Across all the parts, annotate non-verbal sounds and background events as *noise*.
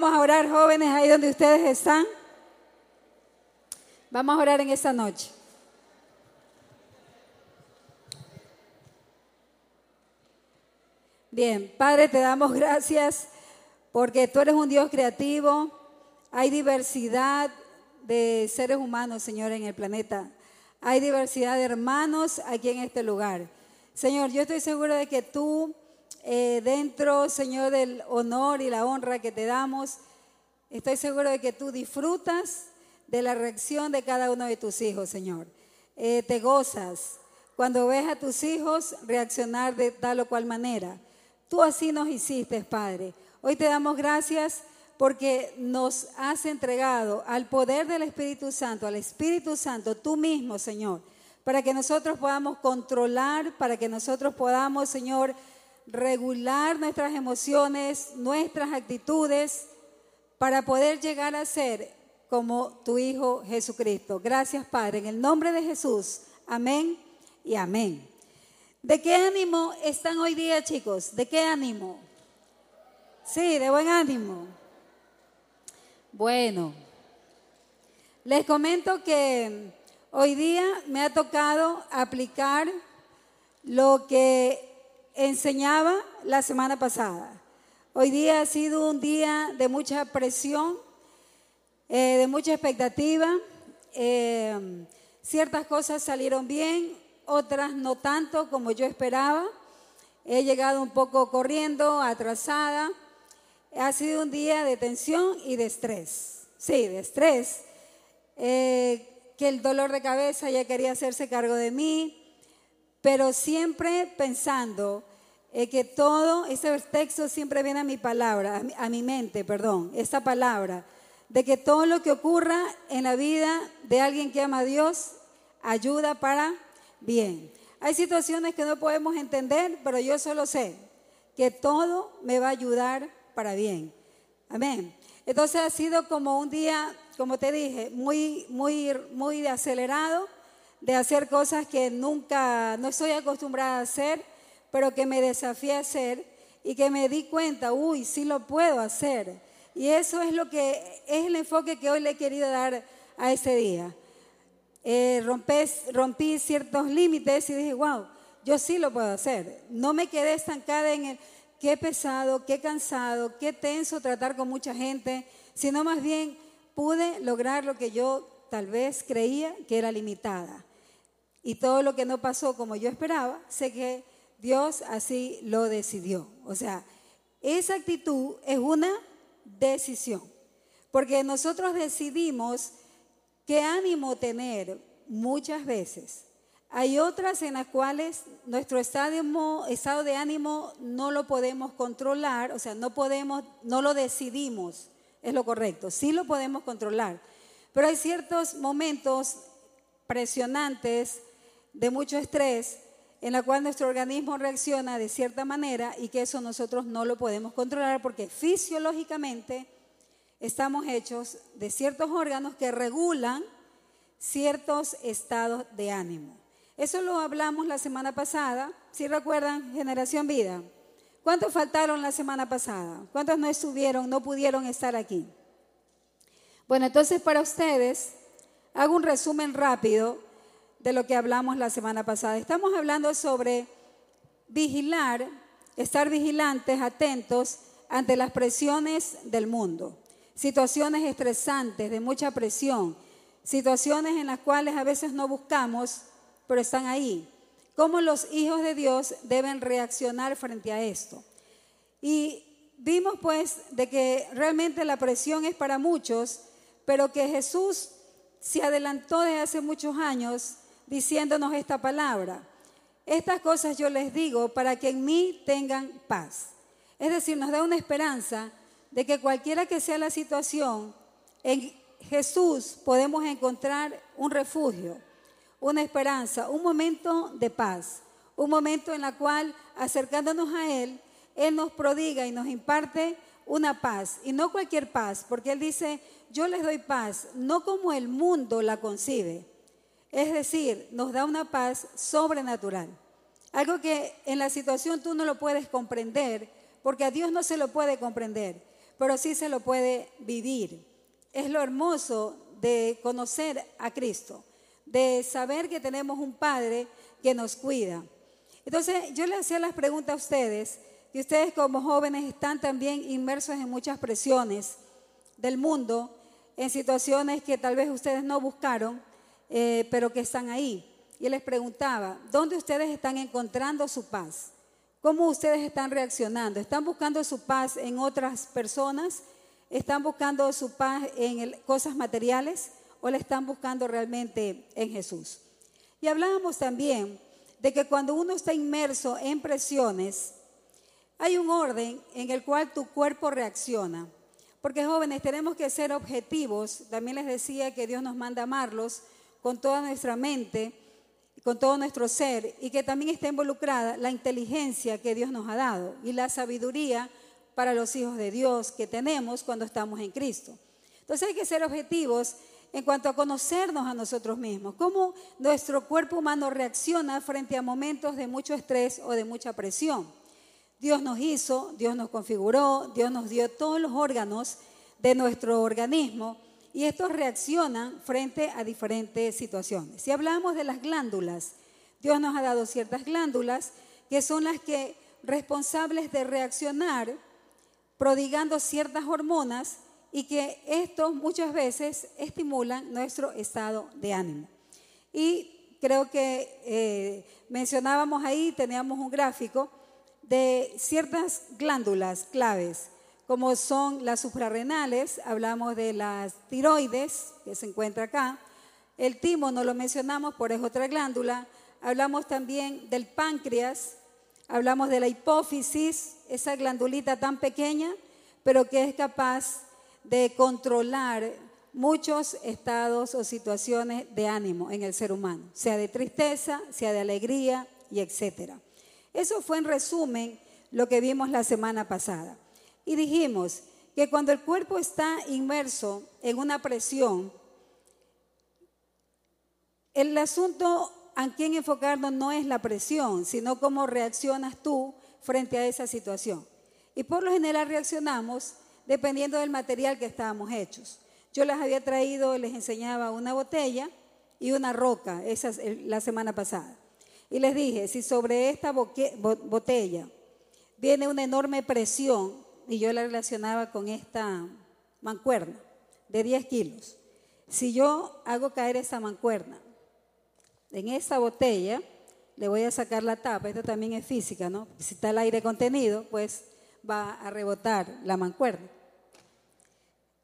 Vamos a orar, jóvenes, ahí donde ustedes están. Vamos a orar en esta noche. Bien, Padre, te damos gracias porque tú eres un Dios creativo. Hay diversidad de seres humanos, Señor, en el planeta. Hay diversidad de hermanos aquí en este lugar. Señor, yo estoy seguro de que tú, eh, dentro, Señor, del honor y la honra que te damos, estoy seguro de que tú disfrutas de la reacción de cada uno de tus hijos, Señor. Eh, te gozas cuando ves a tus hijos reaccionar de tal o cual manera. Tú así nos hiciste, Padre. Hoy te damos gracias porque nos has entregado al poder del Espíritu Santo, al Espíritu Santo, tú mismo, Señor, para que nosotros podamos controlar, para que nosotros podamos, Señor, regular nuestras emociones, nuestras actitudes, para poder llegar a ser como tu Hijo Jesucristo. Gracias, Padre, en el nombre de Jesús. Amén y amén. ¿De qué ánimo están hoy día, chicos? ¿De qué ánimo? Sí, de buen ánimo. Bueno, les comento que hoy día me ha tocado aplicar lo que enseñaba la semana pasada. Hoy día ha sido un día de mucha presión, eh, de mucha expectativa. Eh, ciertas cosas salieron bien, otras no tanto como yo esperaba. He llegado un poco corriendo, atrasada. Ha sido un día de tensión y de estrés. Sí, de estrés. Eh, que el dolor de cabeza ya quería hacerse cargo de mí, pero siempre pensando eh, que todo, ese texto siempre viene a mi palabra, a mi, a mi mente, perdón, esta palabra, de que todo lo que ocurra en la vida de alguien que ama a Dios ayuda para bien. Hay situaciones que no podemos entender, pero yo solo sé que todo me va a ayudar para bien. Amén. Entonces ha sido como un día, como te dije, muy, muy, muy acelerado, de hacer cosas que nunca, no estoy acostumbrada a hacer, pero que me desafié a hacer y que me di cuenta, uy, sí lo puedo hacer. Y eso es lo que es el enfoque que hoy le he querido dar a ese día eh, rompí ciertos límites y dije, wow, yo sí lo puedo hacer. No me quedé estancada en el qué pesado, qué cansado, qué tenso tratar con mucha gente, sino más bien pude lograr lo que yo tal vez creía que era limitada. Y todo lo que no pasó como yo esperaba, sé que Dios así lo decidió. O sea, esa actitud es una decisión, porque nosotros decidimos qué ánimo tener muchas veces. Hay otras en las cuales nuestro estado, de ánimo no lo podemos controlar, o sea, no podemos, no lo decidimos, es lo correcto, sí lo podemos controlar. Pero hay ciertos momentos presionantes de mucho estrés en la cual nuestro organismo reacciona de cierta manera y que eso nosotros no lo podemos controlar porque fisiológicamente estamos hechos de ciertos órganos que regulan ciertos estados de ánimo. Eso lo hablamos la semana pasada, si recuerdan, generación vida. ¿Cuántos faltaron la semana pasada? ¿Cuántos no estuvieron, no pudieron estar aquí? Bueno, entonces para ustedes, hago un resumen rápido de lo que hablamos la semana pasada. Estamos hablando sobre vigilar, estar vigilantes, atentos ante las presiones del mundo situaciones estresantes, de mucha presión, situaciones en las cuales a veces no buscamos, pero están ahí. ¿Cómo los hijos de Dios deben reaccionar frente a esto? Y vimos pues de que realmente la presión es para muchos, pero que Jesús se adelantó desde hace muchos años diciéndonos esta palabra. Estas cosas yo les digo para que en mí tengan paz. Es decir, nos da una esperanza de que cualquiera que sea la situación, en Jesús podemos encontrar un refugio, una esperanza, un momento de paz, un momento en el cual acercándonos a Él, Él nos prodiga y nos imparte una paz, y no cualquier paz, porque Él dice, yo les doy paz, no como el mundo la concibe. Es decir, nos da una paz sobrenatural. Algo que en la situación tú no lo puedes comprender, porque a Dios no se lo puede comprender. pero sí se lo puede vivir. Es lo hermoso de conocer a Cristo, de saber que tenemos un Padre que nos cuida. Entonces, yo le hacía las preguntas a ustedes, y ustedes como jóvenes están también inmersos en muchas presiones del mundo, en situaciones que tal vez ustedes no buscaron, eh, pero que están ahí. Y les preguntaba, ¿dónde ustedes están encontrando su paz? ¿Cómo ustedes están reaccionando? ¿Están buscando su paz en otras personas? ¿Están buscando su paz en cosas materiales o la están buscando realmente en Jesús? Y hablábamos también de que cuando uno está inmerso en presiones, hay un orden en el cual tu cuerpo reacciona. Porque jóvenes, tenemos que ser objetivos. También les decía que Dios nos manda amarlos con toda nuestra mente con todo nuestro ser y que también está involucrada la inteligencia que Dios nos ha dado y la sabiduría para los hijos de Dios que tenemos cuando estamos en Cristo. Entonces hay que ser objetivos en cuanto a conocernos a nosotros mismos, cómo nuestro cuerpo humano reacciona frente a momentos de mucho estrés o de mucha presión. Dios nos hizo, Dios nos configuró, Dios nos dio todos los órganos de nuestro organismo y estos reaccionan frente a diferentes situaciones. Si hablamos de las glándulas, Dios nos ha dado ciertas glándulas que son las que responsables de reaccionar prodigando ciertas hormonas y que estos muchas veces estimulan nuestro estado de ánimo. Y creo que eh, mencionábamos ahí, teníamos un gráfico de ciertas glándulas claves como son las suprarrenales, hablamos de las tiroides, que se encuentra acá, el timo no lo mencionamos, por es otra glándula, hablamos también del páncreas, hablamos de la hipófisis, esa glandulita tan pequeña, pero que es capaz de controlar muchos estados o situaciones de ánimo en el ser humano, sea de tristeza, sea de alegría y etcétera. Eso fue en resumen lo que vimos la semana pasada. Y dijimos que cuando el cuerpo está inmerso en una presión, el asunto a quien enfocarnos no es la presión, sino cómo reaccionas tú frente a esa situación. Y por lo general reaccionamos dependiendo del material que estábamos hechos. Yo les había traído, les enseñaba una botella y una roca, esa la semana pasada. Y les dije, si sobre esta botella viene una enorme presión, y yo la relacionaba con esta mancuerna de 10 kilos. Si yo hago caer esa mancuerna en esa botella, le voy a sacar la tapa, esto también es física, ¿no? Si está el aire contenido, pues va a rebotar la mancuerna.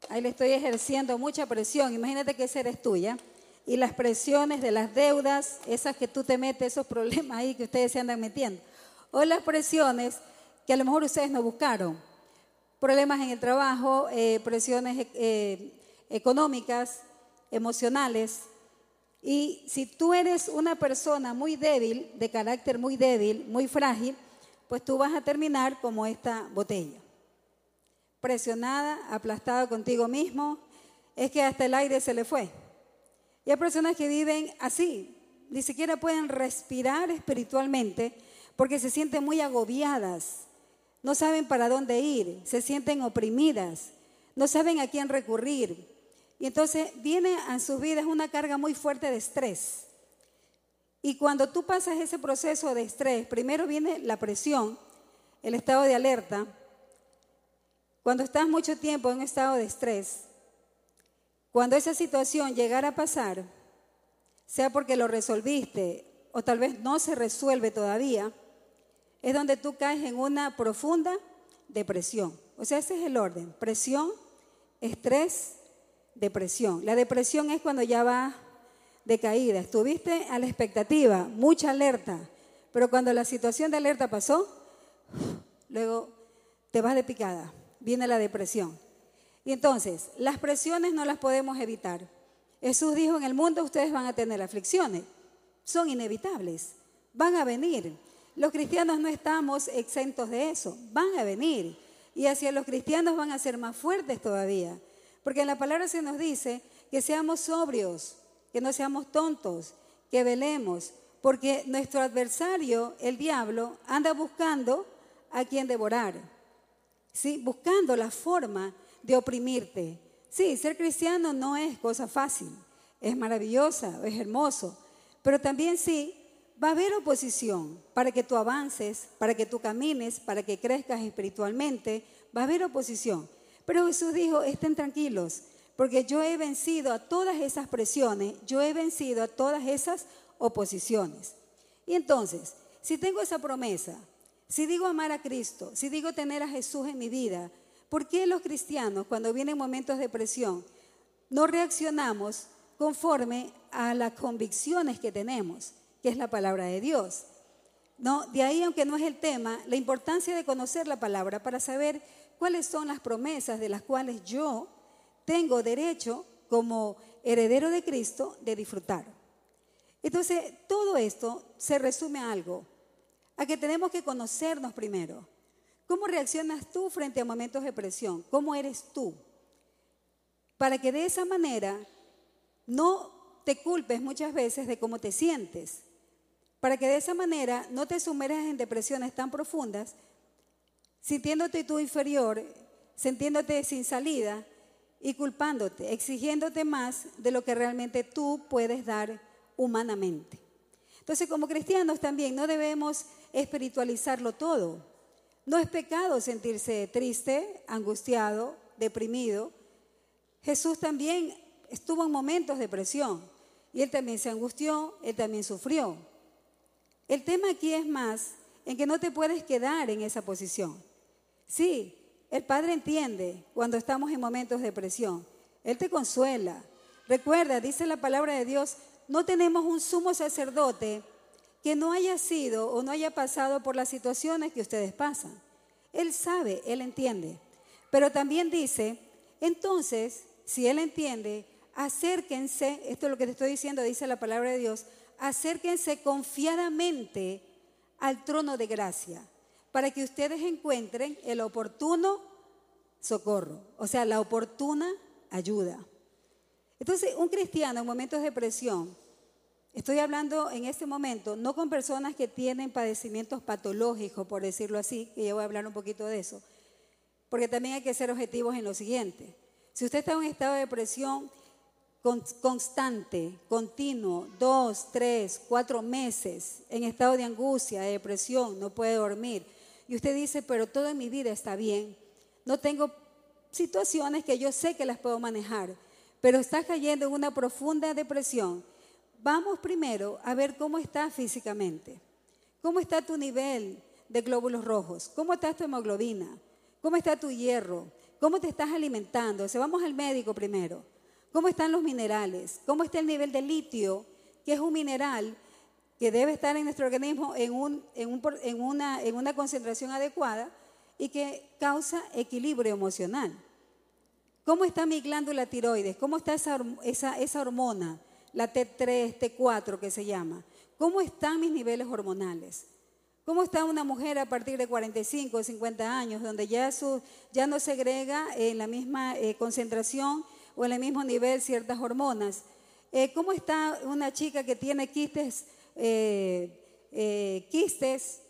Ahí le estoy ejerciendo mucha presión, imagínate que esa eres tuya. Y las presiones de las deudas, esas que tú te metes, esos problemas ahí que ustedes se andan metiendo. O las presiones que a lo mejor ustedes no buscaron problemas en el trabajo, eh, presiones eh, económicas, emocionales. Y si tú eres una persona muy débil, de carácter muy débil, muy frágil, pues tú vas a terminar como esta botella. Presionada, aplastada contigo mismo, es que hasta el aire se le fue. Y hay personas que viven así, ni siquiera pueden respirar espiritualmente porque se sienten muy agobiadas, no saben para dónde ir, se sienten oprimidas, no saben a quién recurrir. Y entonces viene a sus vidas una carga muy fuerte de estrés. Y cuando tú pasas ese proceso de estrés, primero viene la presión, el estado de alerta. Cuando estás mucho tiempo en un estado de estrés, cuando esa situación llegara a pasar, sea porque lo resolviste o tal vez no se resuelve todavía, es donde tú caes en una profunda depresión. O sea, ese es el orden. Presión, estrés, depresión. La depresión es cuando ya va de caída. Estuviste a la expectativa, mucha alerta, pero cuando la situación de alerta pasó, luego te vas de picada, viene la depresión. Y entonces, las presiones no las podemos evitar. Jesús dijo, en el mundo ustedes van a tener aflicciones, son inevitables, van a venir. Los cristianos no estamos exentos de eso, van a venir. Y hacia los cristianos van a ser más fuertes todavía. Porque en la palabra se nos dice que seamos sobrios, que no seamos tontos, que velemos. Porque nuestro adversario, el diablo, anda buscando a quien devorar. ¿sí? buscando la forma de oprimirte. Sí, ser cristiano no es cosa fácil, es maravillosa, es hermoso, pero también sí va a haber oposición para que tú avances, para que tú camines, para que crezcas espiritualmente, va a haber oposición. Pero Jesús dijo, estén tranquilos, porque yo he vencido a todas esas presiones, yo he vencido a todas esas oposiciones. Y entonces, si tengo esa promesa, si digo amar a Cristo, si digo tener a Jesús en mi vida, ¿por qué los cristianos cuando vienen momentos de presión no reaccionamos conforme a las convicciones que tenemos, que es la palabra de Dios? No, de ahí, aunque no es el tema, la importancia de conocer la palabra para saber cuáles son las promesas de las cuales yo tengo derecho como heredero de Cristo de disfrutar. Entonces, todo esto se resume a algo, a que tenemos que conocernos primero. ¿Cómo reaccionas tú frente a momentos de presión? ¿Cómo eres tú? Para que de esa manera no te culpes muchas veces de cómo te sientes. Para que de esa manera no te sumerjas en depresiones tan profundas, sintiéndote tú inferior, sintiéndote sin salida y culpándote, exigiéndote más de lo que realmente tú puedes dar humanamente. Entonces, como cristianos también no debemos espiritualizarlo todo. No es pecado sentirse triste, angustiado, deprimido. Jesús también estuvo en momentos de presión y él también se angustió, él también sufrió. El tema aquí es más en que no te puedes quedar en esa posición. Sí, el Padre entiende cuando estamos en momentos de presión. Él te consuela. Recuerda, dice la palabra de Dios, no tenemos un sumo sacerdote que no haya sido o no haya pasado por las situaciones que ustedes pasan. Él sabe, Él entiende. Pero también dice, entonces, si Él entiende, acérquense, esto es lo que te estoy diciendo, dice la palabra de Dios, acérquense confiadamente al trono de gracia para que ustedes encuentren el oportuno socorro, o sea, la oportuna ayuda. Entonces, un cristiano en momentos de presión, estoy hablando en este momento no con personas que tienen padecimientos patológicos, por decirlo así, que yo voy a hablar un poquito de eso, porque también hay que ser objetivos en lo siguiente. Si usted está en un estado de depresión constante, continuo, dos, tres, cuatro meses, en estado de angustia, de depresión, no puede dormir, y usted dice, pero toda mi vida está bien, no tengo situaciones que yo sé que las puedo manejar, pero estás cayendo en una profunda depresión, vamos primero a ver cómo estás físicamente. ¿Cómo está tu nivel de glóbulos rojos? ¿Cómo está tu hemoglobina? ¿Cómo está tu hierro? ¿Cómo te estás alimentando? O vamos al médico primero. ¿Cómo están los minerales? ¿Cómo está el nivel de litio, que es un mineral que debe estar en nuestro organismo en, una, en una concentración adecuada y que causa equilibrio emocional? ¿Cómo está mi glándula tiroides? ¿Cómo está esa, esa, esa hormona, la T3, T4 que se llama? ¿Cómo están mis niveles hormonales? ¿Cómo está una mujer a partir de 45 o 50 años, donde ya, su, ya no segrega en la misma eh, concentración o en el mismo nivel ciertas hormonas? Eh, ¿Cómo está una chica que tiene quistes, eh, quistes?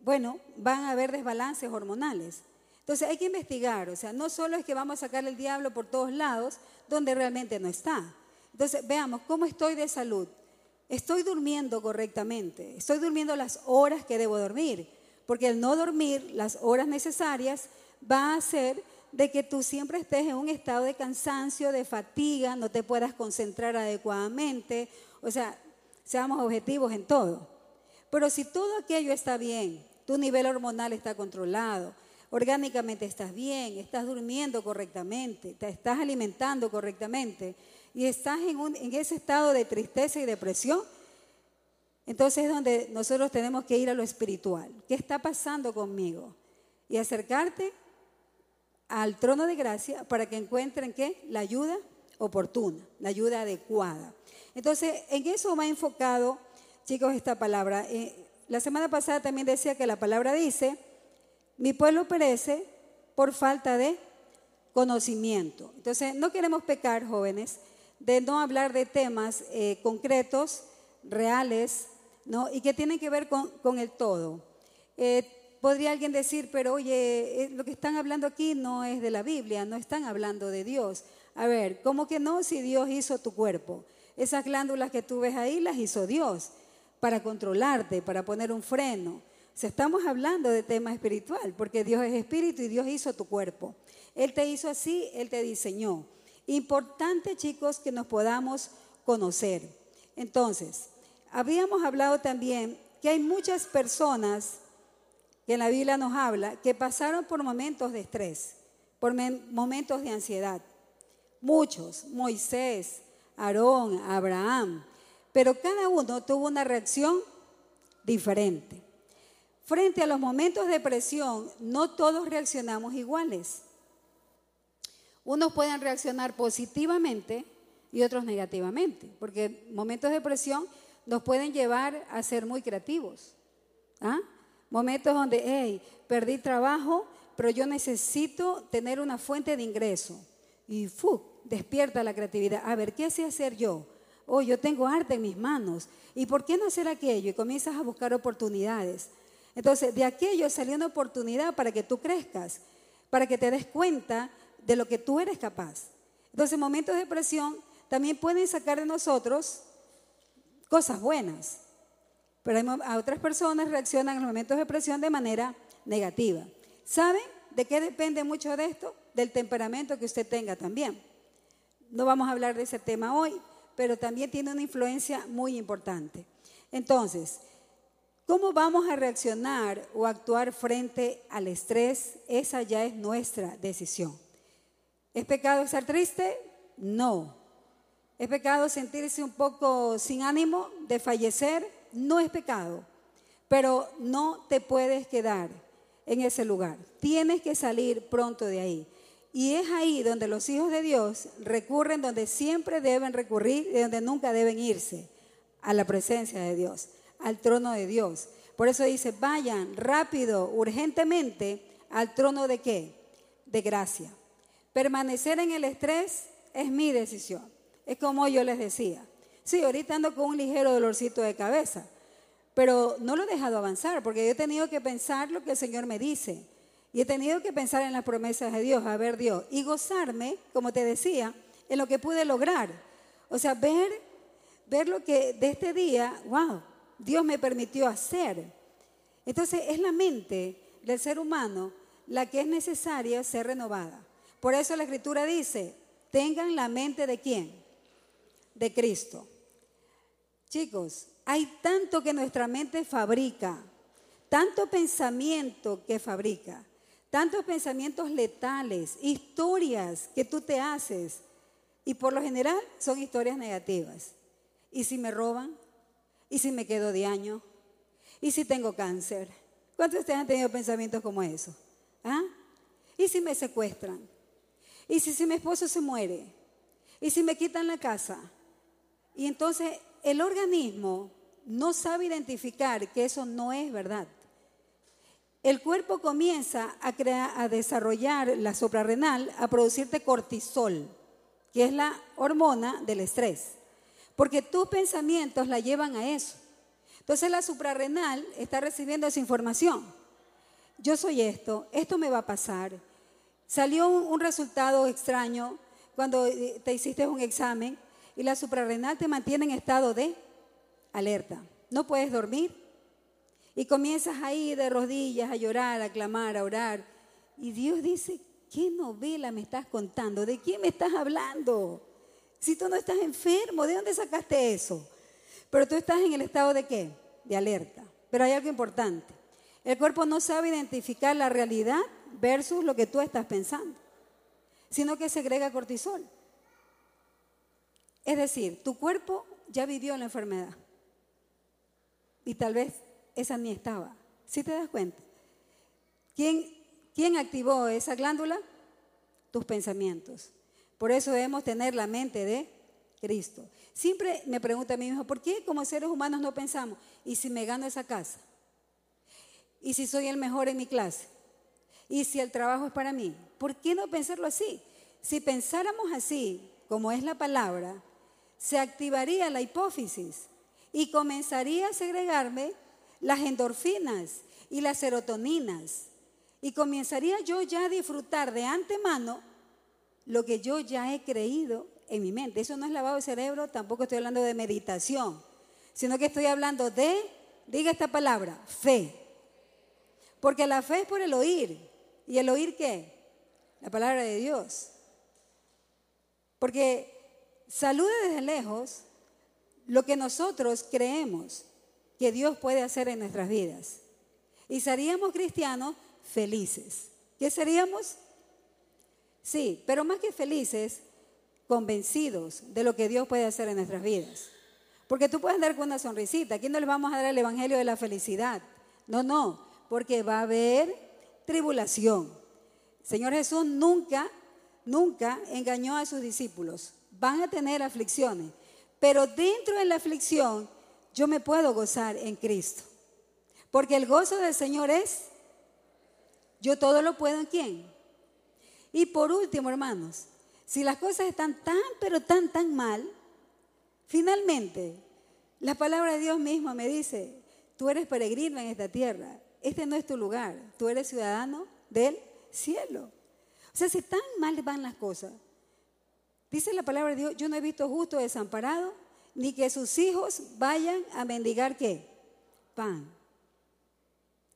Bueno, van a haber desbalances hormonales. Entonces hay que investigar, o sea, no solo es que vamos a sacar el diablo por todos lados donde realmente no está. Entonces veamos, ¿cómo estoy de salud? Estoy durmiendo correctamente, estoy durmiendo las horas que debo dormir, porque el no dormir las horas necesarias va a hacer de que tú siempre estés en un estado de cansancio, de fatiga, no te puedas concentrar adecuadamente, o sea, seamos objetivos en todo. Pero si todo aquello está bien, tu nivel hormonal está controlado, orgánicamente estás bien, estás durmiendo correctamente, te estás alimentando correctamente y estás en, en ese estado de tristeza y depresión, entonces es donde nosotros tenemos que ir a lo espiritual. ¿Qué está pasando conmigo? Y acercarte al trono de gracia para que encuentren ¿qué? la ayuda oportuna, la ayuda adecuada. Entonces, en eso va enfocado, chicos, esta palabra. Eh, la semana pasada también decía que la palabra dice, mi pueblo perece por falta de conocimiento. Entonces, no queremos pecar, jóvenes, de no hablar de temas eh, concretos, reales, ¿no? y que tienen que ver con, el todo. Eh, Podría alguien decir, pero oye, eh, lo que están hablando aquí no es de la Biblia, no están hablando de Dios. A ver, ¿cómo que no si Dios hizo tu cuerpo? Esas glándulas que tú ves ahí las hizo Dios para controlarte, para poner un freno. O estamos hablando de tema espiritual, porque Dios es espíritu y Dios hizo tu cuerpo. Él te hizo así, Él te diseñó. Importante, chicos, que nos podamos conocer. Entonces, habíamos hablado también que hay muchas personas que en la Biblia nos habla que pasaron por momentos de estrés, por momentos de ansiedad. Muchos, Moisés, Aarón, Abraham, pero cada uno tuvo una reacción diferente. Frente a los momentos de presión, no todos reaccionamos iguales. Unos pueden reaccionar positivamente y otros negativamente, porque momentos de presión nos pueden llevar a ser muy creativos. ¿ah? Momentos donde, hey, perdí trabajo, pero yo necesito tener una fuente de ingreso. Y ¡fu! despierta la creatividad. A ver, ¿qué sé hacer yo? Oh, yo tengo arte en mis manos. ¿Y por qué no hacer aquello? Y comienzas a buscar oportunidades. Entonces, de aquello salió una oportunidad para que tú crezcas, para que te des cuenta de lo que tú eres capaz. Entonces, momentos de presión también pueden sacar de nosotros cosas buenas. Pero a otras personas reaccionan en los momentos de presión de manera negativa. ¿Saben de qué depende mucho de esto? Del temperamento que usted tenga también. No vamos a hablar de ese tema hoy, pero también tiene una influencia muy importante. Entonces, ¿cómo vamos a reaccionar o actuar frente al estrés? Esa ya es nuestra decisión. ¿Es pecado estar triste? No. ¿Es pecado sentirse un poco sin ánimo de fallecer? No es pecado. Pero no te puedes quedar en ese lugar. Tienes que salir pronto de ahí. Y es ahí donde los hijos de Dios recurren donde siempre deben recurrir y donde nunca deben irse, a la presencia de Dios, al trono de Dios. Por eso dice, vayan rápido, urgentemente al trono de qué? De gracia. Permanecer en el estrés es mi decisión. Es como yo les decía. Sí, ahorita ando con un ligero dolorcito de cabeza, pero no lo he dejado avanzar porque yo he tenido que pensar lo que el Señor me dice. Y he tenido que pensar en las promesas de Dios, a ver Dios, y gozarme, como te decía, en lo que pude lograr. O sea, ver, ver lo que de este día, wow, Dios me permitió hacer. Entonces es la mente del ser humano la que es necesaria ser renovada. Por eso la escritura dice, tengan la mente de quién? De Cristo. Chicos, hay tanto que nuestra mente fabrica, tanto pensamiento que fabrica tantos pensamientos letales, historias que tú te haces. Y por lo general son historias negativas. ¿Y si me roban? ¿Y si me quedo de año? ¿Y si tengo cáncer? ¿Cuántos de ustedes han tenido pensamientos como eso? ¿Ah? ¿Y si me secuestran? ¿Y si, si mi esposo se muere? ¿Y si me quitan la casa? Y entonces el organismo no sabe identificar que eso no es verdad el cuerpo comienza a, desarrollar la suprarrenal, a producirte cortisol, que es la hormona del estrés. Porque tus pensamientos la llevan a eso. Entonces la suprarrenal está recibiendo esa información. Yo soy esto, esto me va a pasar. Salió un, un resultado extraño cuando eh, te hiciste un examen y la suprarrenal te mantiene en estado de alerta. No puedes dormir, y comienzas ahí de rodillas a llorar, a clamar, a orar. Y Dios dice, ¿qué novela me estás contando? ¿De quién me estás hablando? Si tú no estás enfermo, ¿de dónde sacaste eso? Pero tú estás en el estado de qué? De alerta. Pero hay algo importante. El cuerpo no sabe identificar la realidad versus lo que tú estás pensando, sino que segrega cortisol. Es decir, tu cuerpo ya vivió la enfermedad. Y tal vez esa ni estaba. ¿Sí te das cuenta? ¿Quién, ¿Quién activó esa glándula? Tus pensamientos. Por eso debemos tener la mente de Cristo. Siempre me pregunta a mí mismo, ¿por qué como seres humanos no pensamos? ¿Y si me gano esa casa? ¿Y si soy el mejor en mi clase? ¿Y si el trabajo es para mí? ¿Por qué no pensarlo así? Si pensáramos así, como es la palabra, se activaría la hipófisis y comenzaría a segregarme las endorfinas y las serotoninas. Y comenzaría yo ya a disfrutar de antemano lo que yo ya he creído en mi mente. Eso no es lavado de cerebro, tampoco estoy hablando de meditación, sino que estoy hablando de, diga esta palabra, fe. Porque la fe es por el oír. ¿Y el oír qué? La palabra de Dios. Porque saluda desde lejos lo que nosotros creemos que Dios puede hacer en nuestras vidas. Y seríamos cristianos felices. ¿Qué seríamos? Sí, pero más que felices, convencidos de lo que Dios puede hacer en nuestras vidas. Porque tú puedes andar con una sonrisita. Aquí no le vamos a dar el Evangelio de la felicidad. No, no, porque va a haber tribulación. Señor Jesús nunca, nunca engañó a sus discípulos. Van a tener aflicciones, pero dentro de la aflicción yo me puedo gozar en Cristo. Porque el gozo del Señor es, yo todo lo puedo en quién. Y por último, hermanos, si las cosas están tan, pero tan, tan mal, finalmente la palabra de Dios misma me dice, tú eres peregrino en esta tierra, este no es tu lugar, tú eres ciudadano del cielo. O sea, si tan mal van las cosas, dice la palabra de Dios, yo no he visto justo desamparado, ni que sus hijos vayan a mendigar qué? Pan.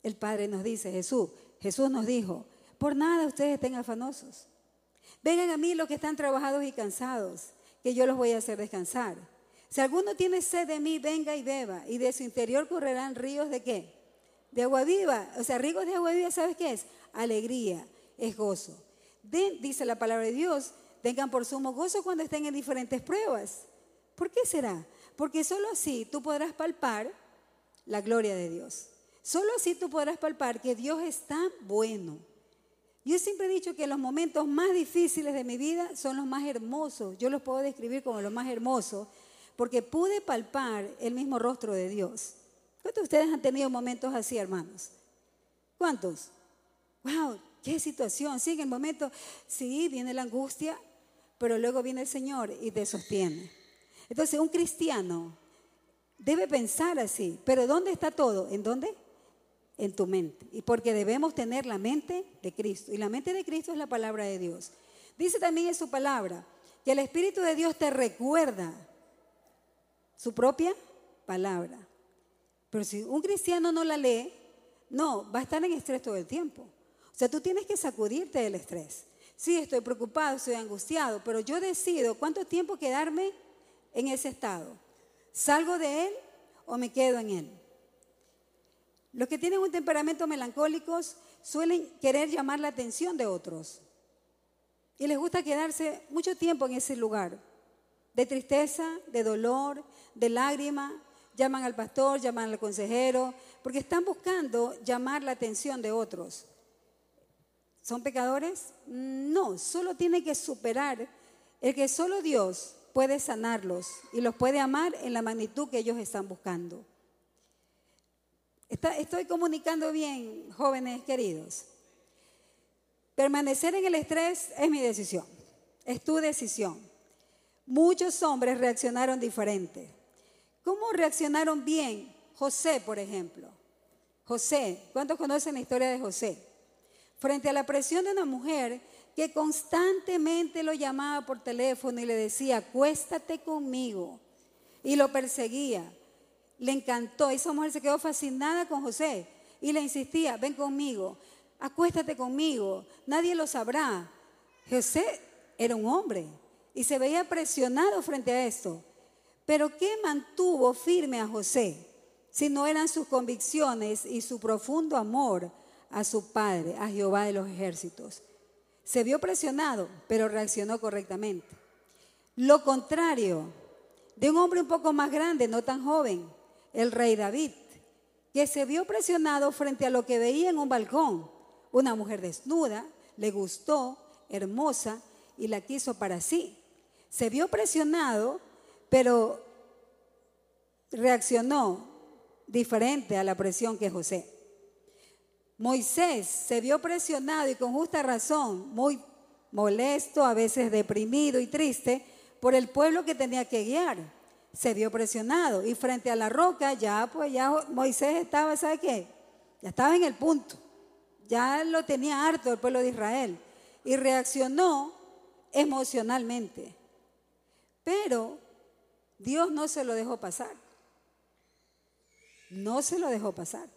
El Padre nos dice, Jesús, Jesús nos dijo, por nada ustedes estén afanosos. Vengan a mí los que están trabajados y cansados, que yo los voy a hacer descansar. Si alguno tiene sed de mí, venga y beba, y de su interior correrán ríos de qué? De agua viva. O sea, ríos de agua viva, ¿sabes qué es? Alegría, es gozo. dice la palabra de Dios, tengan por sumo gozo cuando estén en diferentes pruebas. ¿Por qué será? Porque solo así tú podrás palpar la gloria de Dios. Solo así tú podrás palpar que Dios está bueno. Yo siempre he dicho que los momentos más difíciles de mi vida son los más hermosos. Yo los puedo describir como los más hermosos porque pude palpar el mismo rostro de Dios. ¿Cuántos de ustedes han tenido momentos así, hermanos? ¿Cuántos? ¡Wow! ¡Qué situación! Sí, en el momento, sí, viene la angustia, pero luego viene el Señor y te sostiene. Entonces, un cristiano debe pensar así. ¿Pero dónde está todo? ¿En dónde? en tu mente. Y porque debemos tener la mente de Cristo. Y la mente de Cristo es la palabra de Dios. Dice también en su palabra que el Espíritu de Dios te recuerda su propia palabra. Pero si un cristiano no la lee, no, va a estar en estrés todo el tiempo. O sea, tú tienes que sacudirte del estrés. Sí, estoy preocupado, estoy angustiado, pero yo decido cuánto tiempo quedarme en ese estado. ¿Salgo de él o me quedo en él? Los que tienen un temperamento melancólico suelen querer llamar la atención de otros y les gusta quedarse mucho tiempo en ese lugar de tristeza, de dolor, de lágrima. Llaman al pastor, llaman al consejero, porque están buscando llamar la atención de otros. ¿Son pecadores? No, solo tienen que superar el que solo Dios puede sanarlos y los puede amar en la magnitud que ellos están buscando estoy comunicando bien, jóvenes queridos. Permanecer en el estrés es mi decisión, es tu decisión. Muchos hombres reaccionaron diferente. ¿Cómo reaccionaron bien? José, por ejemplo. José, ¿cuántos conocen la historia de José? Frente a la presión de una mujer que constantemente lo llamaba por teléfono y le decía, acuéstate conmigo. Y lo perseguía le encantó. Esa mujer se quedó fascinada con José y le insistía, ven conmigo, acuéstate conmigo, nadie lo sabrá. José era un hombre y se veía presionado frente a esto. Pero ¿qué mantuvo firme a José si no eran sus convicciones y su profundo amor a su padre, a Jehová de los ejércitos? Se vio presionado, pero reaccionó correctamente. Lo contrario de un hombre un poco más grande, no tan joven, el rey David, que se vio presionado frente a lo que veía en un balcón. Una mujer desnuda, le gustó, hermosa, y la quiso para sí. Se vio presionado, pero reaccionó diferente a la presión que José. Moisés se vio presionado y con justa razón, muy molesto, a veces deprimido y triste por el pueblo que tenía que guiar se vio presionado y frente a la roca ya pues ya Moisés estaba, ¿sabe qué? ya estaba en el punto, ya lo tenía harto el pueblo de Israel y reaccionó emocionalmente. Pero Dios no se lo dejó pasar. No se lo dejó pasar.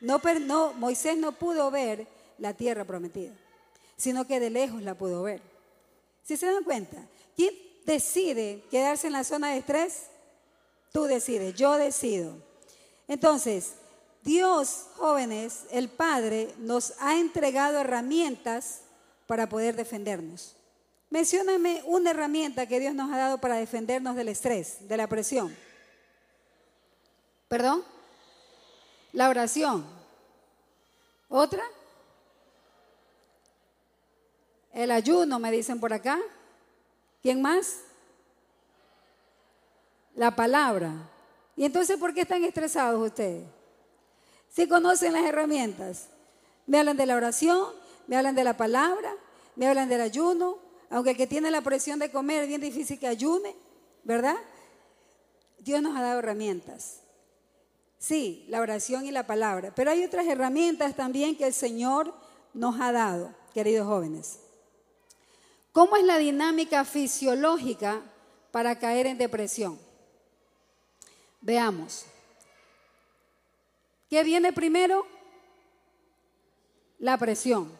No, no, Moisés no pudo ver la tierra prometida, sino que de lejos la pudo ver. Si se dan cuenta, ¿quién decide quedarse en la zona de estrés? Tú decides, yo decido. Entonces, Dios, jóvenes, el Padre, nos ha entregado herramientas para poder defendernos. Mencióname una herramienta que Dios nos ha dado para defendernos del estrés, de la presión. ¿Perdón? La oración. ¿Otra? El ayuno, me dicen por acá. ¿Quién más? La palabra. ¿Y entonces por qué están estresados ustedes? Si conocen las herramientas. Me hablan de la oración, me hablan de la palabra, me hablan del ayuno, aunque el que tiene la presión de comer es bien difícil que ayune, ¿verdad? Dios nos ha dado herramientas. Sí, la oración y la palabra, pero hay otras herramientas también que el Señor nos ha dado, queridos jóvenes. ¿Cómo es la dinámica fisiológica para caer en depresión? Veamos. ¿Qué viene primero? La presión.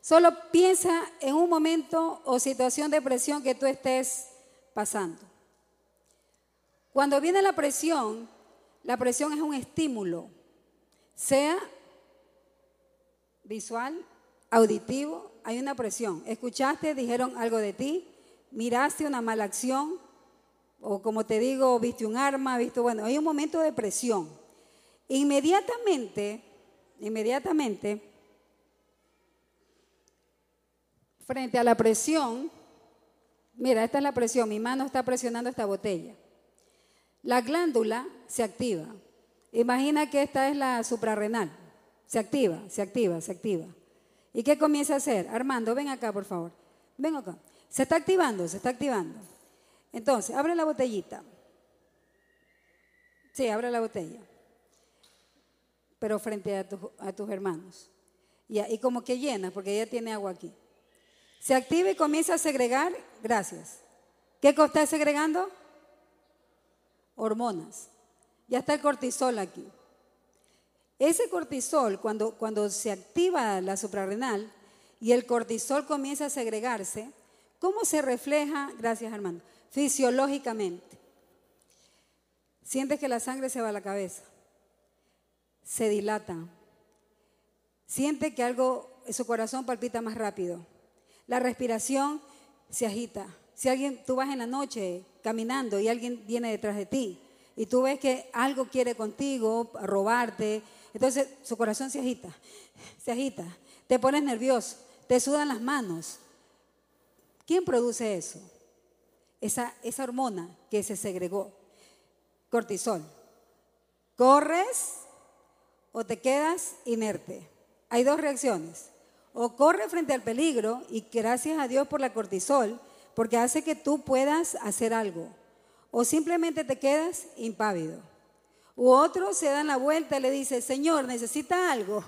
Solo piensa en un momento o situación de presión que tú estés pasando. Cuando viene la presión, la presión es un estímulo, sea visual, auditivo, hay una presión. Escuchaste, dijeron algo de ti, miraste una mala acción, o como te digo, viste un arma, viste, bueno, hay un momento de presión. Inmediatamente, inmediatamente, frente a la presión, mira, esta es la presión, mi mano está presionando esta botella. La glándula se activa. Imagina que esta es la suprarrenal. Se activa, se activa, se activa. ¿Y qué comienza a hacer? Armando, ven acá, por favor. Ven acá. Se está activando, se está activando. Entonces, abre la botellita. Sí, abre la botella. Pero frente a, tus hermanos. Y, y como que llena, porque ella tiene agua aquí. Se activa y comienza a segregar, gracias. ¿Qué está segregando? Hormonas. Ya está el cortisol aquí. Ese cortisol, cuando, cuando se activa la suprarrenal y el cortisol comienza a segregarse, ¿cómo se refleja? Gracias, Armando. Fisiológicamente. Sientes que la sangre se va a la cabeza, se dilata. Siente que algo, su corazón palpita más rápido la respiración se agita. Si alguien, tú vas en la noche caminando y alguien viene detrás de ti y tú ves que algo quiere contigo, robarte, entonces su corazón se agita, se agita, te pones nervioso, te sudan las manos. ¿Quién produce eso? Esa, esa hormona que se segregó, cortisol. ¿Corres o te quedas inerte? Hay dos reacciones. O corre frente al peligro y gracias a Dios por la cortisol, porque hace que tú puedas hacer algo. O simplemente te quedas impávido. U otro se dan la vuelta y le dice, Señor, necesita algo.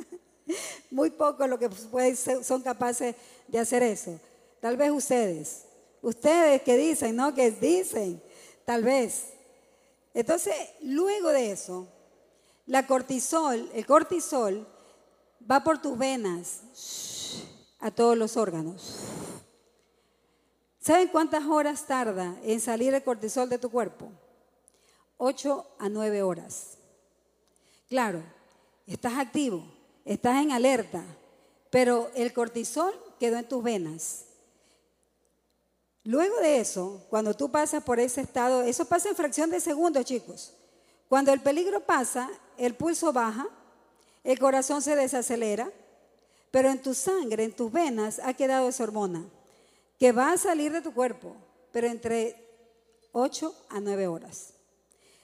*laughs* Muy pocos lo que son capaces de hacer eso. Tal vez ustedes. Ustedes que dicen, ¿no? Que dicen. Tal vez. Entonces, luego de eso, la cortisol, el cortisol va por tus venas a todos los órganos. ¿Saben cuántas horas tarda en salir el cortisol de tu cuerpo? 8 a 9 horas. Claro, estás activo, estás en alerta, pero el cortisol quedó en tus venas. Luego de eso, cuando tú pasas por ese estado, eso pasa en fracción de segundos, chicos. Cuando el peligro pasa, el pulso baja, el corazón se desacelera, pero en tu sangre, en tus venas, ha quedado esa hormona que va a salir de tu cuerpo, pero entre 8 a 9 horas.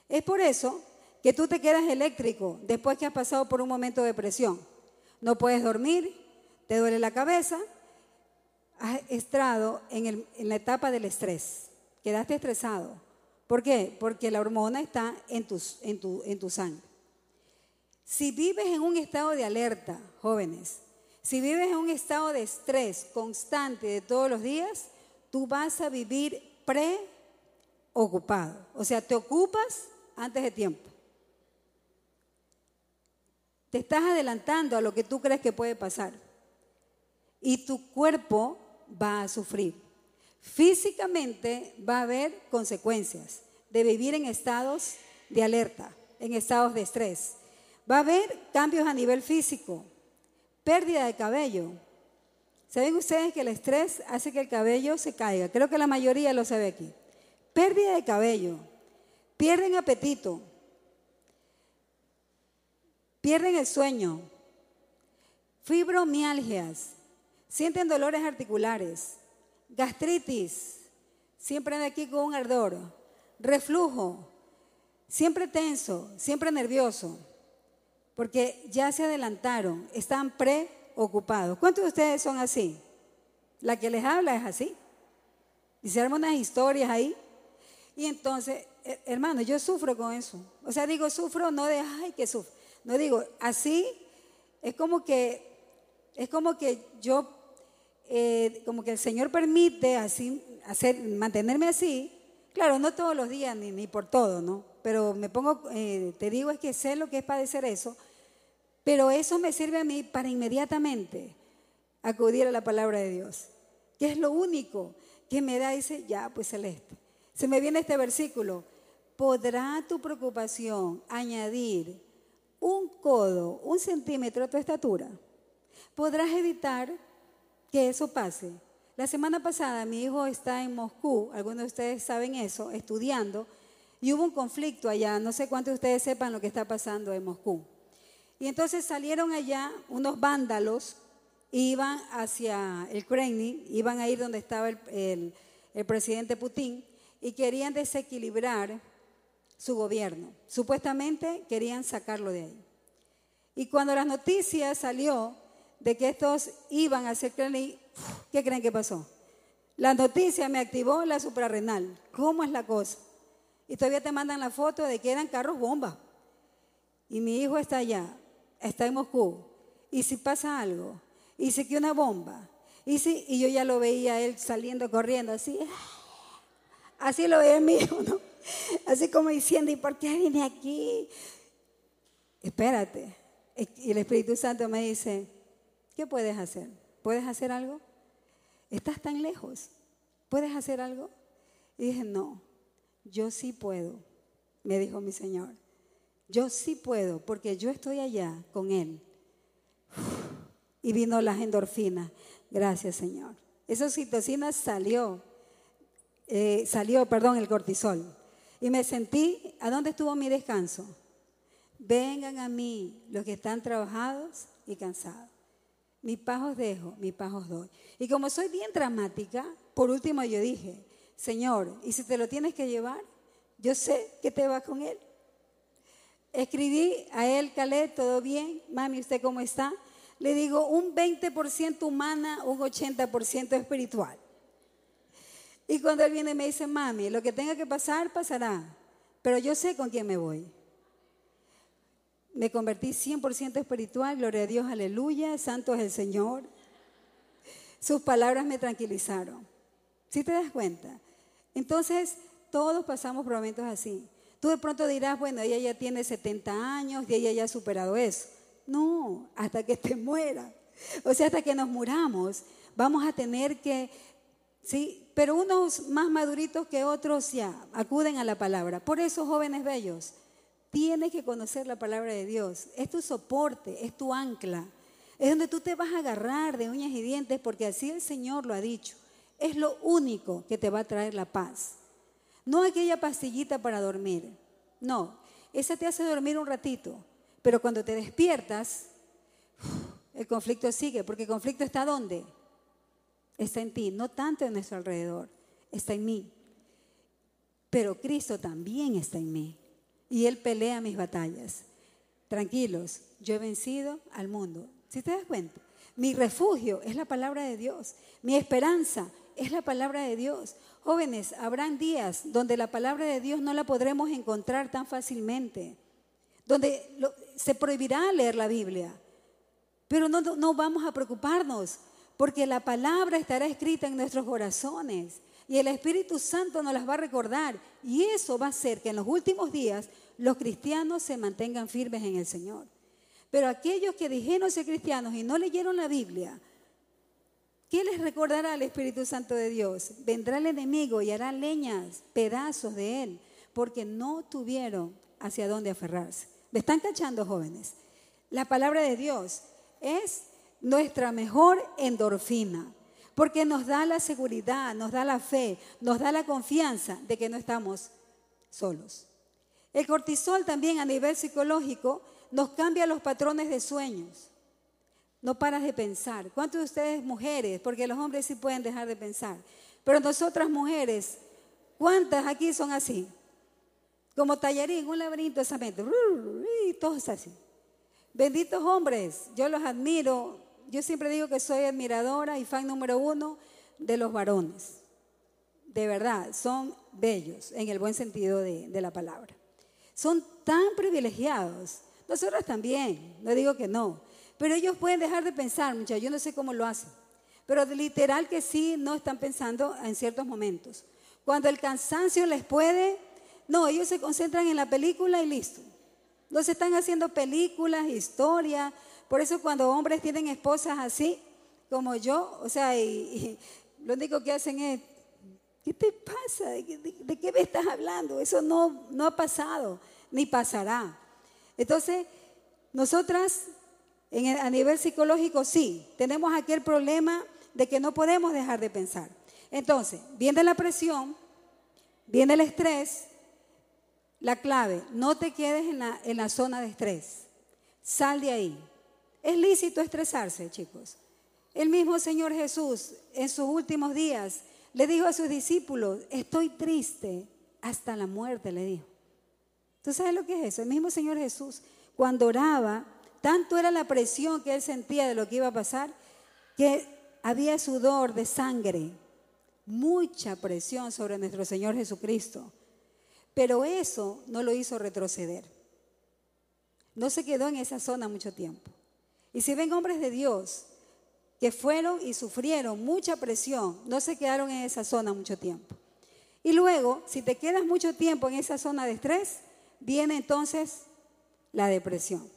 Es por eso que tú te quedas eléctrico después que has pasado por un momento de presión. No puedes dormir, te duele la cabeza, has estado en, la etapa del estrés, quedaste estresado. ¿Por qué? Porque la hormona está en, tus, en, tu, en tu sangre. Si vives en un estado de alerta, jóvenes, si vives en un estado de estrés constante de todos los días, tú vas a vivir preocupado. O sea, te ocupas antes de tiempo. Te estás adelantando a lo que tú crees que puede pasar. Y tu cuerpo va a sufrir. Físicamente va a haber consecuencias de vivir en estados de alerta, en estados de estrés. Va a haber cambios a nivel físico, pérdida de cabello. ¿Saben ustedes que el estrés hace que el cabello se caiga? Creo que la mayoría lo sabe aquí. Pérdida de cabello, pierden apetito, pierden el sueño, fibromialgias, sienten dolores articulares, gastritis, siempre de aquí con un ardor, reflujo, siempre tenso, siempre nervioso, porque ya se adelantaron, están preocupados. ¿Cuántos de ustedes son así? La que les habla es así. Hicieron unas historias ahí. Y entonces, eh, hermano, yo sufro con eso. O sea, digo, sufro no de, ay, que sufro. No digo, así es como que, es como que yo, eh, como que el Señor permite así, hacer, mantenerme así. Claro, no todos los días ni, ni por todo, ¿no? Pero me pongo, eh, te digo, es que sé lo que es padecer eso. Pero eso me sirve a mí para inmediatamente acudir a la palabra de Dios, que es lo único que me da, dice, ya, pues celeste. Se me viene este versículo. ¿Podrá tu preocupación añadir un codo, un centímetro de tu estatura, podrás evitar que eso pase. La semana pasada mi hijo está en Moscú, algunos de ustedes saben eso, estudiando, y hubo un conflicto allá, no sé cuántos de ustedes sepan lo que está pasando en Moscú. Y entonces salieron allá unos vándalos, iban hacia el Kremlin, iban a ir donde estaba el, el presidente Putin, y querían desequilibrar su gobierno. Supuestamente querían sacarlo de ahí. Y cuando las noticias salió de que estos iban a hacer Kremlin, ¿qué creen que pasó? La noticia me activó la suprarrenal. ¿Cómo es la cosa? Y todavía te mandan la foto de que eran carros bomba. Y mi hijo está allá, está en Moscú. ¿Y si pasa algo? ¿Y si que una bomba? ¿Y, si, y yo ya lo veía él saliendo corriendo así. *gasps* Así lo veía mi *laughs* ¿no? Así como diciendo, ¿y por qué vine aquí? Espérate. Y el Espíritu Santo me dice, ¿qué puedes hacer? ¿Puedes hacer algo? Estás tan lejos. ¿Puedes hacer algo? Y dije, no, yo sí puedo, me dijo mi Señor. Yo sí puedo, porque yo estoy allá con Él. Y vino las endorfinas. Gracias, Señor. Esa oxitocina salió, eh, salió, perdón, el cortisol. Y me sentí, ¿a dónde estuvo mi descanso? Vengan a mí los que están trabajados y cansados. Mi paz os dejo, mi paz os doy. Y como soy bien dramática, por último yo dije, Señor, ¿y si te lo tienes que llevar? Yo sé que te vas con él. Escribí a él, Calé, todo bien, mami, ¿usted cómo está? Le digo, un 20% humana, un 80% espiritual. Y cuando él viene me dice, mami, lo que tenga que pasar, pasará. Pero yo sé con quién me voy. Me convertí 100% espiritual, gloria a Dios, aleluya, santo es el Señor. Sus palabras me tranquilizaron. ¿Sí te das cuenta? Entonces, todos pasamos por momentos así. Tú de pronto dirás, bueno, ella ya tiene 70 años y ella ya ha superado eso. No, hasta que te *laughs* muera. O sea, hasta que nos muramos, vamos a tener que ¿sí? Pero unos más maduritos que otros ya acuden a la palabra. Por eso, jóvenes bellos, tienes que conocer la palabra de Dios. Es tu soporte, es tu ancla. Es donde tú te vas a agarrar de uñas y dientes porque así el Señor lo ha dicho. Es lo único que te va a traer la paz. No aquella pastillita para dormir. No, esa te hace dormir un ratito. Pero cuando te despiertas, el conflicto sigue, porque el conflicto está ¿dónde? está en ti, no tanto en nuestro alrededor, está en mí. Pero Cristo también está en mí y Él pelea mis batallas. Tranquilos, yo he vencido al mundo. Si te das cuenta, mi refugio es la palabra de Dios, mi esperanza es la palabra de Dios. Jóvenes, habrán días donde la palabra de Dios no la podremos encontrar tan fácilmente. Donde se prohibirá leer la Biblia. Pero no, no vamos a preocuparnos, porque la palabra estará escrita en nuestros corazones y el Espíritu Santo nos las va a recordar. Y eso va a hacer que en los últimos días los cristianos se mantengan firmes en el Señor. Pero aquellos que dijeron ser cristianos y no leyeron la Biblia, ¿qué les recordará el Espíritu Santo de Dios? Vendrá el enemigo y hará leñas, pedazos de él, porque no tuvieron hacia dónde aferrarse. ¿Me están cachando, jóvenes? La palabra de Dios es nuestra mejor endorfina, porque nos da la seguridad, nos da la fe, nos da la confianza de que no estamos solos. El cortisol también a nivel psicológico nos cambia los patrones de sueños. No paras de pensar. ¿Cuántos de ustedes mujeres? Porque los hombres sí pueden dejar de pensar. Pero nosotras mujeres, ¿cuántas aquí son así? Como tallarín, un laberinto esa mente. Todos así. Benditos hombres, yo los admiro. Yo siempre digo que soy admiradora y fan número uno de los varones. De verdad, son bellos en el buen sentido de, de la palabra. Son tan privilegiados. Nosotros también, no digo que no. Pero ellos pueden dejar de pensar, muchachos. Yo no sé cómo lo hacen. Pero literal que sí, no están pensando en ciertos momentos. Cuando el cansancio les puede, no, ellos se concentran en la película y listo. No se están haciendo películas, historias. Por eso cuando hombres tienen esposas así, como yo, o sea, lo único que hacen es, ¿qué te pasa? ¿De, qué me estás hablando? Eso no, no ha pasado, ni pasará. Entonces, nosotras a nivel psicológico sí, tenemos aquel problema de que no podemos dejar de pensar. Entonces, viene la presión, viene el estrés, la clave, no te quedes en la, en la zona de estrés. Sal de ahí. Es lícito estresarse, chicos. El mismo Señor Jesús en sus últimos días le dijo a sus discípulos, estoy triste hasta la muerte, le dijo. ¿Tú sabes lo que es eso? El mismo Señor Jesús, cuando oraba, tanto era la presión que él sentía de lo que iba a pasar, que había sudor de sangre, mucha presión sobre nuestro Señor Jesucristo. Pero eso no lo hizo retroceder. No se quedó en esa zona mucho tiempo. Y si ven hombres de Dios que fueron y sufrieron mucha presión, no se quedaron en esa zona mucho tiempo. Y luego, si te quedas mucho tiempo en esa zona de estrés, viene entonces la depresión.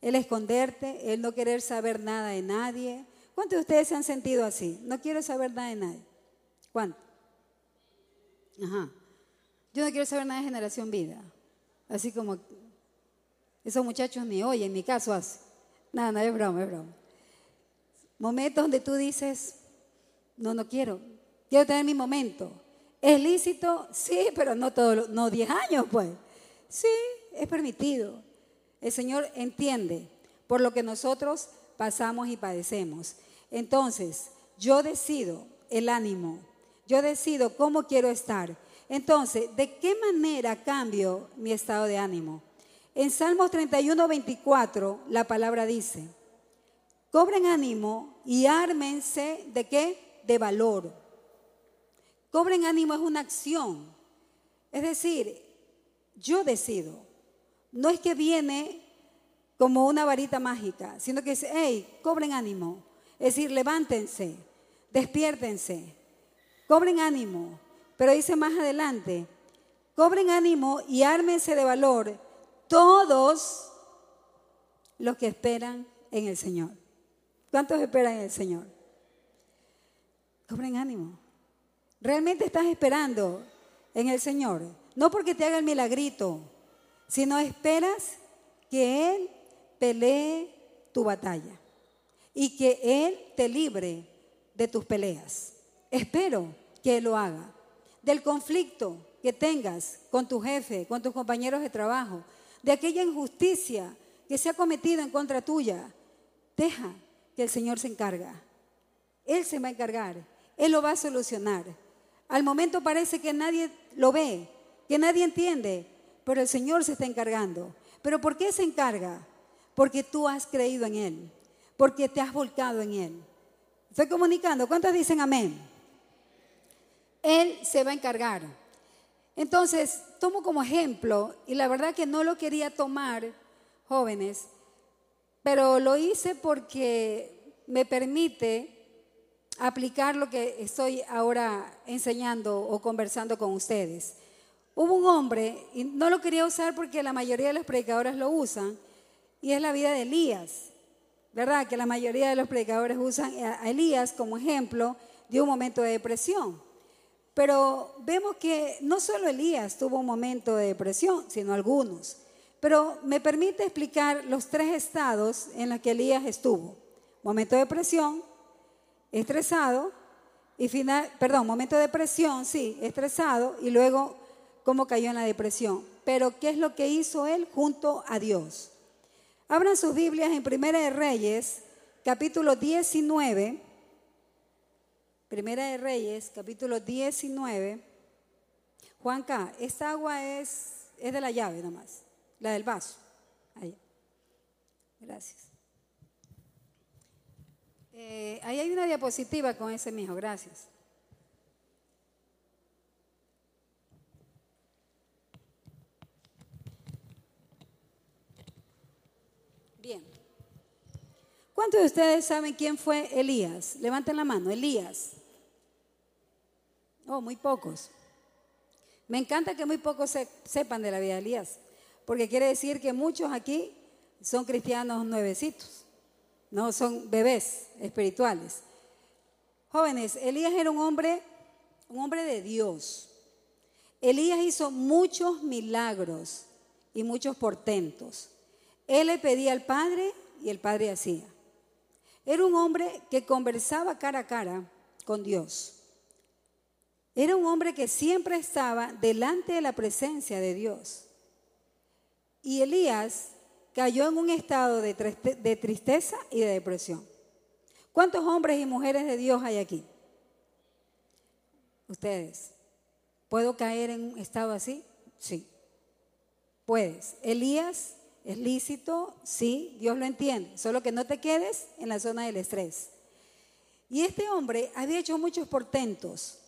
El esconderte, el no querer saber nada de nadie. ¿Cuántos de ustedes se han sentido así? No quiero saber nada de nadie. ¿Cuántos? Ajá. Yo no quiero saber nada de generación vida. Así como esos muchachos ni oyen, en mi caso hace. Nada, no es broma, es broma. Momentos donde tú dices, no, no quiero. Quiero tener mi momento. ¿Es lícito? Sí, pero no todo, no 10 años, pues. Sí, es permitido. El Señor entiende por lo que nosotros pasamos y padecemos. Entonces, yo decido el ánimo. Yo decido cómo quiero estar. Entonces, ¿de qué manera cambio mi estado de ánimo? En Salmos 31, 24, la palabra dice, cobren ánimo y ármense de qué? De valor. Cobren ánimo es una acción. Es decir, yo decido. No es que viene como una varita mágica, sino que dice, hey, cobren ánimo. Es decir, levántense, despiértense, cobren ánimo. Pero dice más adelante, cobren ánimo y ármense de valor todos los que esperan en el Señor. ¿Cuántos esperan en el Señor? Cobren ánimo. ¿Realmente estás esperando en el Señor? No porque te haga el milagrito, sino esperas que Él pelee tu batalla y que Él te libre de tus peleas. Espero que Él lo haga del conflicto que tengas con tu jefe, con tus compañeros de trabajo, de aquella injusticia que se ha cometido en contra tuya, deja que el Señor se encarga. Él se va a encargar, Él lo va a solucionar. Al momento parece que nadie lo ve, que nadie entiende, pero el Señor se está encargando. ¿Pero por qué se encarga? Porque tú has creído en Él, porque te has volcado en Él. Estoy comunicando, ¿cuántos dicen amén? Él se va a encargar. Entonces, tomo como ejemplo, y la verdad que no lo quería tomar, jóvenes, pero lo hice porque me permite aplicar lo que estoy ahora enseñando o conversando con ustedes. Hubo un hombre, y no lo quería usar porque la mayoría de los predicadores lo usan, y es la vida de Elías. ¿Verdad? Que la mayoría de los predicadores usan a Elías como ejemplo de un momento de depresión. Pero vemos que no solo Elías tuvo un momento de depresión, sino algunos. Pero me permite explicar los tres estados en los que Elías estuvo. Momento de depresión, estresado y final, perdón, momento de depresión, sí, estresado y luego cómo cayó en la depresión. Pero ¿qué es lo que hizo él junto a Dios? Abran sus Biblias en Primera de Reyes, capítulo 19. Primera de Reyes, capítulo 19. Juanca, esta agua es, es de la llave nomás, la del vaso. Ahí. Gracias. Eh, ahí hay una diapositiva con ese mijo, gracias. Bien. ¿Cuántos de ustedes saben quién fue Elías? Levanten la mano, Elías. Oh, muy pocos. Me encanta que muy pocos sepan de la vida de Elías, porque quiere decir que muchos aquí son cristianos nuevecitos, no son bebés espirituales. Jóvenes, Elías era un hombre, un hombre de Dios. Elías hizo muchos milagros y muchos portentos. Él le pedía al Padre y el Padre hacía. Era un hombre que conversaba cara a cara con Dios. Era un hombre que siempre estaba delante de la presencia de Dios. Y Elías cayó en un estado de, tristeza y de depresión. ¿Cuántos hombres y mujeres de Dios hay aquí? Ustedes. ¿Puedo caer en un estado así? Sí. Puedes. Elías es lícito, sí, Dios lo entiende. Solo que no te quedes en la zona del estrés. Y este hombre había hecho muchos portentos.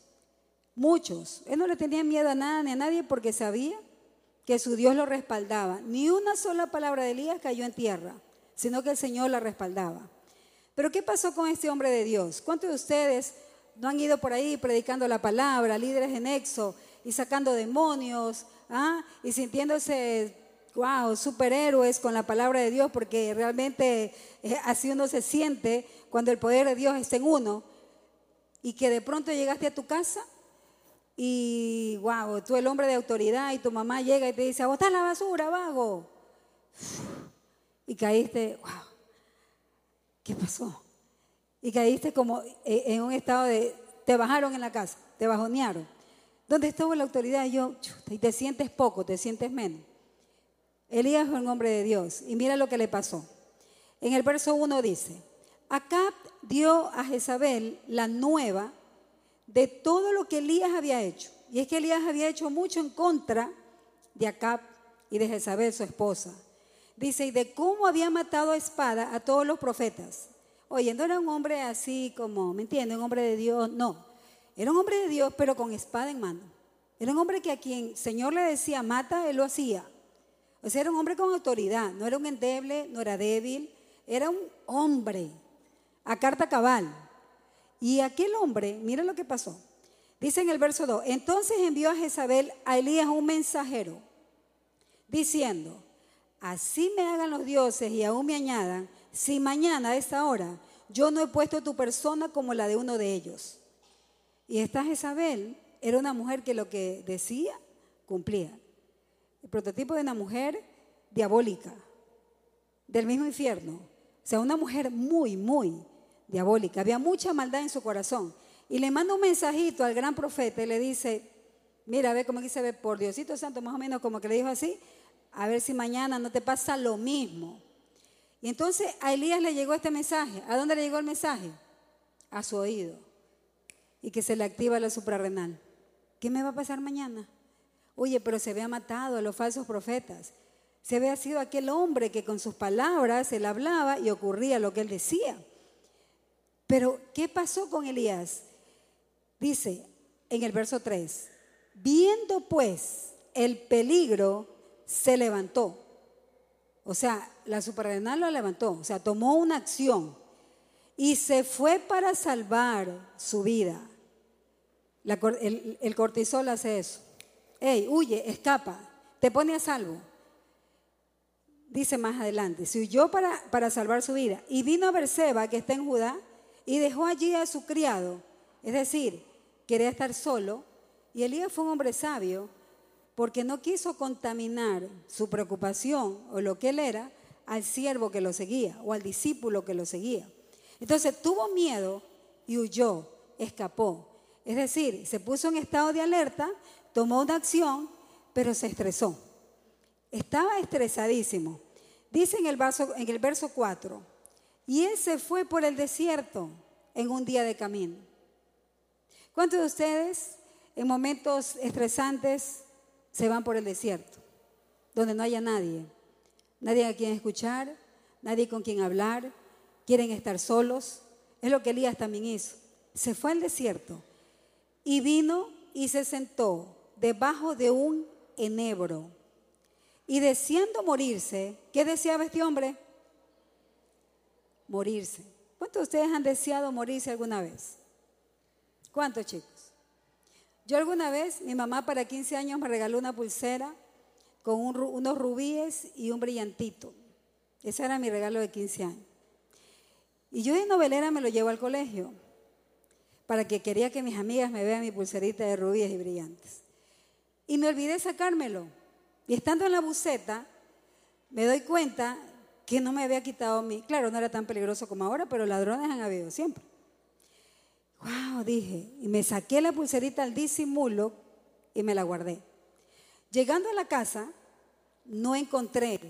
Muchos. Él no le tenía miedo a nada ni a nadie porque sabía que su Dios lo respaldaba. Ni una sola palabra de Elías cayó en tierra, sino que el Señor la respaldaba. Pero ¿qué pasó con este hombre de Dios? ¿Cuántos de ustedes no han ido por ahí predicando la palabra, líderes en exo y sacando demonios ¿ah? y sintiéndose, wow, superhéroes con la palabra de Dios? Porque realmente eh, así uno se siente cuando el poder de Dios está en uno y que de pronto llegaste a tu casa y wow, tú el hombre de autoridad y tu mamá llega y te dice, botar la basura, vago. Y caíste, wow, ¿qué pasó? Y caíste como eh, en un estado de, te bajaron en la casa, te bajonearon. ¿Dónde estuvo la autoridad? Y yo, y te sientes poco, te sientes menos. Elías fue un hombre de Dios y mira lo que le pasó. En el verso 1 dice, Acab dio a Jezabel la nueva de todo lo que Elías había hecho. Y es que Elías había hecho mucho en contra de Acab y de Jezabel, su esposa. Dice, y de cómo había matado a espada a todos los profetas. Oye, no era un hombre así como, ¿me entiendes? Un hombre de Dios, no. Era un hombre de Dios, pero con espada en mano. Era un hombre que a quien el Señor le decía, mata, él lo hacía. O sea, era un hombre con autoridad. No era un endeble, no era débil. Era un hombre a carta cabal. Y aquel hombre, mira lo que pasó. Dice en el verso 2, entonces envió a Jezabel a Elías un mensajero, diciendo, así me hagan los dioses y aún me añadan, si mañana a esta hora yo no he puesto tu persona como la de uno de ellos. Y esta Jezabel era una mujer que lo que decía, cumplía. El prototipo de una mujer diabólica, del mismo infierno. O sea, una mujer muy, muy diabólica. Había mucha maldad en su corazón. Y le manda un mensajito al gran profeta y le dice, mira, ve cómo aquí se ve por Diosito Santo, más o menos como que le dijo así, a ver si mañana no te pasa lo mismo. Y entonces a Elías le llegó este mensaje. ¿A dónde le llegó el mensaje? A su oído. Y que se le activa la suprarrenal. ¿Qué me va a pasar mañana? Oye, pero se había matado a los falsos profetas. Se había sido aquel hombre que con sus palabras él hablaba y ocurría lo que él decía. Pero, ¿qué pasó con Elías? Dice en el verso 3, viendo pues el peligro, se levantó. O sea, la suprarrenal lo levantó, o sea, tomó una acción y se fue para salvar su vida. el, el, cortisol hace eso. Ey, huye, escapa, te pone a salvo. Dice más adelante, se huyó para, para salvar su vida. Y vino a Berseba, que está en Judá, y dejó allí a su criado. Es decir, quería estar solo. Y Elías fue un hombre sabio porque no quiso contaminar su preocupación o lo que él era al siervo que lo seguía o al discípulo que lo seguía. Entonces tuvo miedo y huyó, escapó. Es decir, se puso en estado de alerta, tomó una acción, pero se estresó. Estaba estresadísimo. Dice en el verso, en el verso 4, y él se fue por el desierto en un día de camino. ¿Cuántos de ustedes en momentos estresantes se van por el desierto, donde no haya nadie, nadie a quien escuchar, nadie con quien hablar, quieren estar solos. Es lo que Elías también hizo. Se fue al desierto y vino y se sentó debajo de un enebro. Y deseando morirse, ¿qué deseaba este hombre? Morirse. ¿Cuántos de ustedes han deseado morirse alguna vez? ¿Cuántos chicos? Yo alguna vez, mi mamá para 15 años me regaló una pulsera con unos rubíes y un brillantito. Ese era mi regalo de 15 años. Y yo de novelera me lo llevo al colegio para que quería que mis amigas me vean mi pulserita de rubíes y brillantes. Y me olvidé sacármelo. Y estando en la buceta, me doy cuenta que no me había quitado mi... Claro, no era tan peligroso como ahora, pero ladrones han habido siempre. Wow, dije, y me saqué la pulserita al disimulo y me la guardé. Llegando a la casa, no encontré,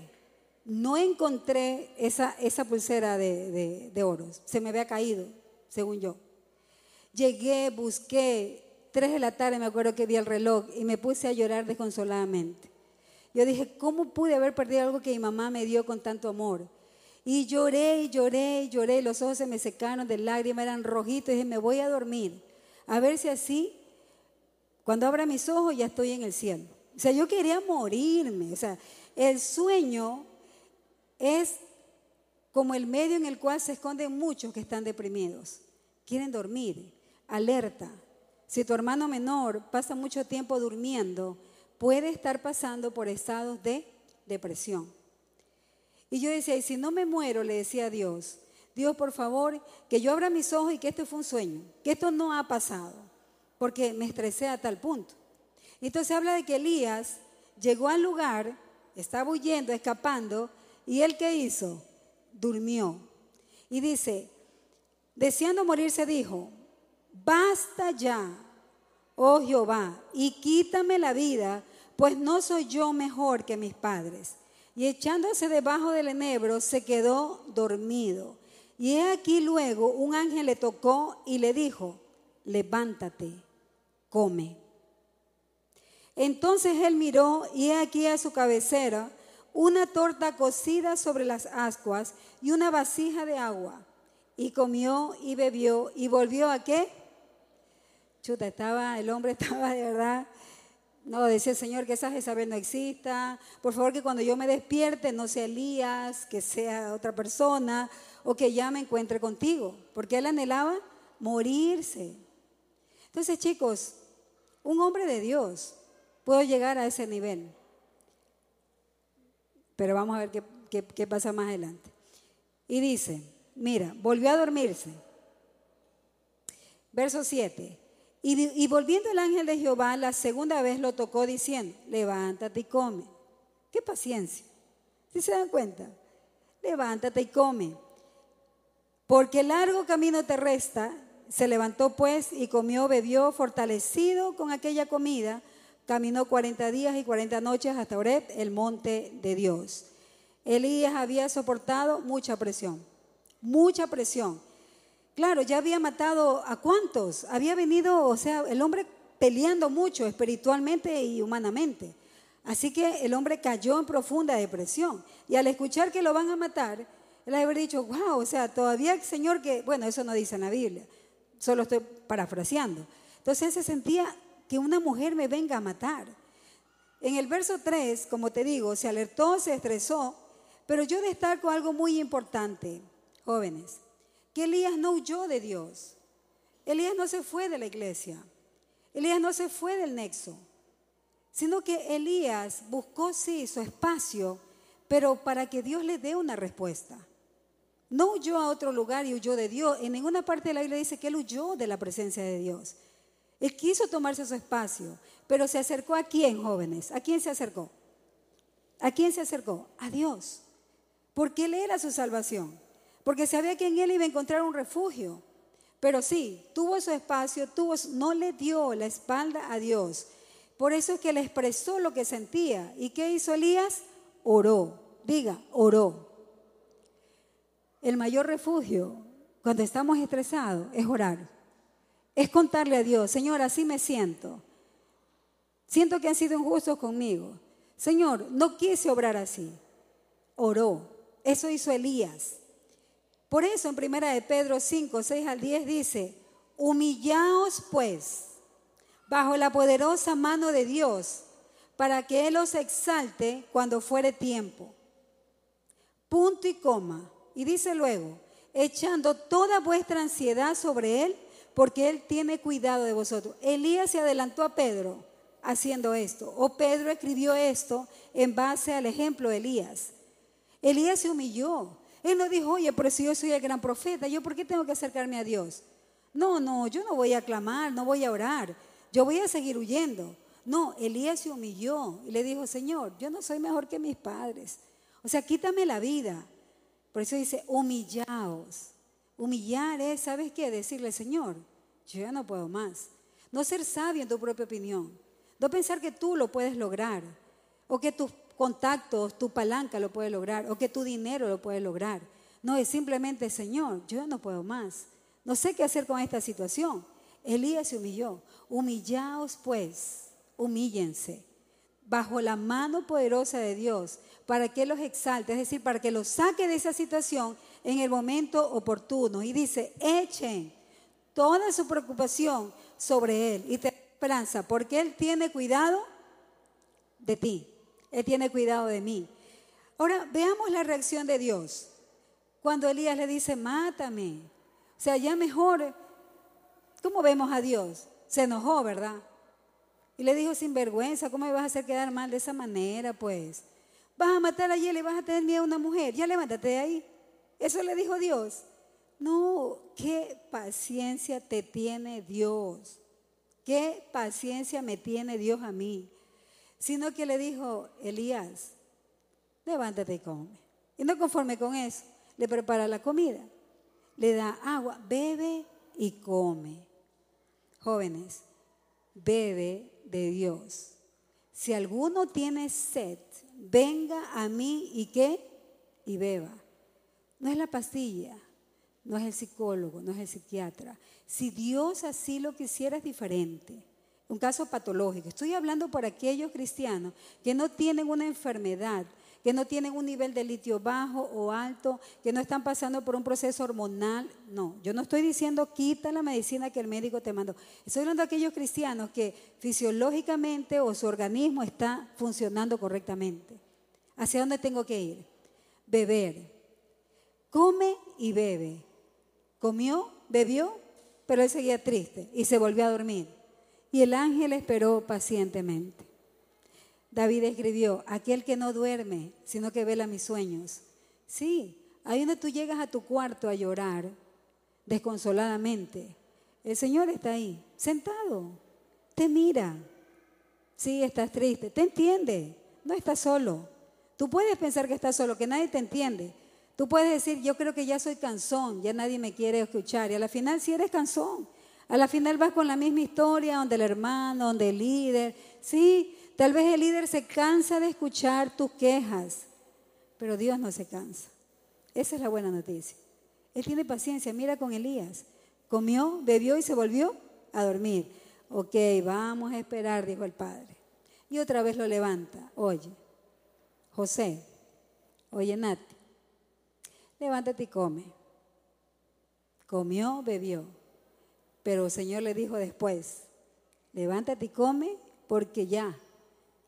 no encontré esa, esa pulsera de, de, oro. Se me había caído, según yo. Llegué, busqué, tres de la tarde me acuerdo que vi el reloj y me puse a llorar desconsoladamente. Yo dije, ¿cómo pude haber perdido algo que mi mamá me dio con tanto amor? Y lloré y lloré y lloré, los ojos se me secaron de lágrimas, eran rojitos, y dije, me voy a dormir, a ver si así, cuando abra mis ojos ya estoy en el cielo. O sea, yo quería morirme, o sea, el sueño es como el medio en el cual se esconden muchos que están deprimidos. Quieren dormir, alerta. Si tu hermano menor pasa mucho tiempo durmiendo, puede estar pasando por estados de depresión. Y yo decía, y si no me muero, le decía a Dios, Dios, por favor, que yo abra mis ojos y que esto fue un sueño, que esto no ha pasado, porque me estresé a tal punto. Entonces habla de que Elías llegó al lugar, estaba huyendo, escapando, y él qué hizo? Durmió. Y dice, deseando morirse, dijo, basta ya, oh Jehová, y quítame la vida, pues no soy yo mejor que mis padres. Y echándose debajo del enebro, se quedó dormido. Y he aquí luego un ángel le tocó y le dijo, levántate, come. Entonces él miró y he aquí a su cabecera una torta cocida sobre las ascuas y una vasija de agua. Y comió y bebió y volvió a qué? Chuta, estaba, el hombre *laughs* estaba de verdad no, decía el Señor que esa Jezabel no exista. Por favor, que cuando yo me despierte no sea Elías, que sea otra persona, o que ya me encuentre contigo. Porque él anhelaba morirse. Entonces, chicos, un hombre de Dios puede llegar a ese nivel. Pero vamos a ver qué, qué pasa más adelante. Y dice, mira, volvió a dormirse. Verso 7. Y, volviendo el ángel de Jehová, la segunda vez lo tocó diciendo, levántate y come. Qué paciencia. ¿Sí se dan cuenta? Levántate y come. Porque largo camino te resta. Se levantó pues y comió, bebió, fortalecido con aquella comida. Caminó 40 días y 40 noches hasta Oret, el monte de Dios. Elías había soportado mucha presión, mucha presión. Claro, ya había matado a cuántos. Había venido, o sea, el hombre peleando mucho espiritualmente y humanamente. Así que el hombre cayó en profunda depresión. Y al escuchar que lo van a matar, él había dicho, wow, o sea, todavía el Señor que, bueno, eso no dice en la Biblia, solo estoy parafraseando. Entonces se sentía que una mujer me venga a matar. En el verso 3, como te digo, se alertó, se estresó, Pero yo destaco algo muy importante, jóvenes, que Elías no huyó de Dios. Elías no se fue de la iglesia. Elías no se fue del nexo, sino que Elías buscó, sí, su espacio, pero para que Dios le dé una respuesta. No huyó a otro lugar y huyó de Dios. En ninguna parte de la Biblia dice que él huyó de la presencia de Dios. Él quiso tomarse su espacio, pero se acercó a quién, jóvenes? ¿A quién se acercó? ¿A quién se acercó? A Dios. Porque Él era su salvación. Porque sabía que en Él iba a encontrar un refugio. Pero sí, tuvo su espacio, tuvo, no le dio la espalda a Dios. Por eso es que le expresó lo que sentía. ¿Y qué hizo Elías? Oró. Diga, oró. El mayor refugio cuando estamos estresados es orar. Es contarle a Dios, Señor, así me siento. Siento que han sido injustos conmigo. Señor, no quise obrar así. Oró. Eso hizo Elías. Por eso en primera de Pedro 5, 6 al 10 dice, humillaos pues bajo la poderosa mano de Dios para que Él os exalte cuando fuere tiempo. Punto y coma. Y dice luego, echando toda vuestra ansiedad sobre Él, porque Él tiene cuidado de vosotros. Elías se adelantó a Pedro haciendo esto, o Pedro escribió esto en base al ejemplo de Elías. Elías se humilló. Él no dijo, oye, pero si yo soy el gran profeta, ¿yo por qué tengo que acercarme a Dios? No, no, yo no voy a clamar, no voy a orar, yo voy a seguir huyendo. No, Elías se humilló y le dijo, Señor, yo no soy mejor que mis padres. O sea, quítame la vida. Por eso dice, humillaos. Humillar es, ¿sabes qué? Decirle, Señor, yo ya no puedo más. No ser sabio en tu propia opinión. No pensar que tú lo puedes lograr. O que tus contactos, tu palanca lo puede lograr. O que tu dinero lo puede lograr. No, es simplemente, Señor, yo no puedo más. No sé qué hacer con esta situación. Elías se humilló. Humillaos pues, humíllense bajo la mano poderosa de Dios para que los exalte, es decir, para que los saque de esa situación en el momento oportuno. Y dice, echen toda su preocupación sobre Él y te esperanza, porque Él tiene cuidado de ti, Él tiene cuidado de mí. Ahora, veamos la reacción de Dios. Cuando Elías le dice, mátame. O sea, ya mejor, ¿cómo vemos a Dios? Se enojó, ¿verdad? Y le dijo, sin vergüenza, ¿cómo me vas a hacer quedar mal de esa manera, pues? Vas a matar a él y vas a tener miedo a una mujer. Ya levántate de ahí. Eso le dijo Dios. No, qué paciencia te tiene Dios. Qué paciencia me tiene Dios a mí. Sino que le dijo, Elías, levántate y come. Y no conforme con eso, le prepara la comida, le da agua, bebe y come. Jóvenes, bebe de Dios. Si alguno tiene sed, venga a mí y qué? Y beba. No es la pastilla, no es el psicólogo, no es el psiquiatra. Si Dios así lo quisiera es diferente. Un caso patológico. Estoy hablando por aquellos cristianos que no tienen una enfermedad, que no tienen un nivel de litio bajo o alto, que no están pasando por un proceso hormonal. No, yo no estoy diciendo quita la medicina que el médico te mandó. Estoy hablando de aquellos cristianos que fisiológicamente o su organismo está funcionando correctamente. ¿Hacia dónde tengo que ir? Beber. Come y bebe. Comió, bebió, pero él seguía triste y se volvió a dormir. Y el ángel esperó pacientemente. David escribió, aquel que no duerme, sino que vela mis sueños. Sí, ahí donde tú llegas a tu cuarto a llorar desconsoladamente, el Señor está ahí, sentado, te mira. Sí, estás triste, te entiende, no estás solo. Tú puedes pensar que estás solo, que nadie te entiende. Tú puedes decir, yo creo que ya soy cansón, ya nadie me quiere escuchar. Y a la final, si eres cansón, a la final vas con la misma historia, donde el hermano, donde el líder. Sí, Tal vez el líder se cansa de escuchar tus quejas, pero Dios no se cansa. Esa es la buena noticia. Él tiene paciencia. Mira con Elías. Comió, bebió y se volvió a dormir. Ok, vamos a esperar, dijo el padre. Y otra vez lo levanta. Oye, José, oye Nati, levántate y come. Comió, bebió. Pero el Señor le dijo después, levántate y come porque ya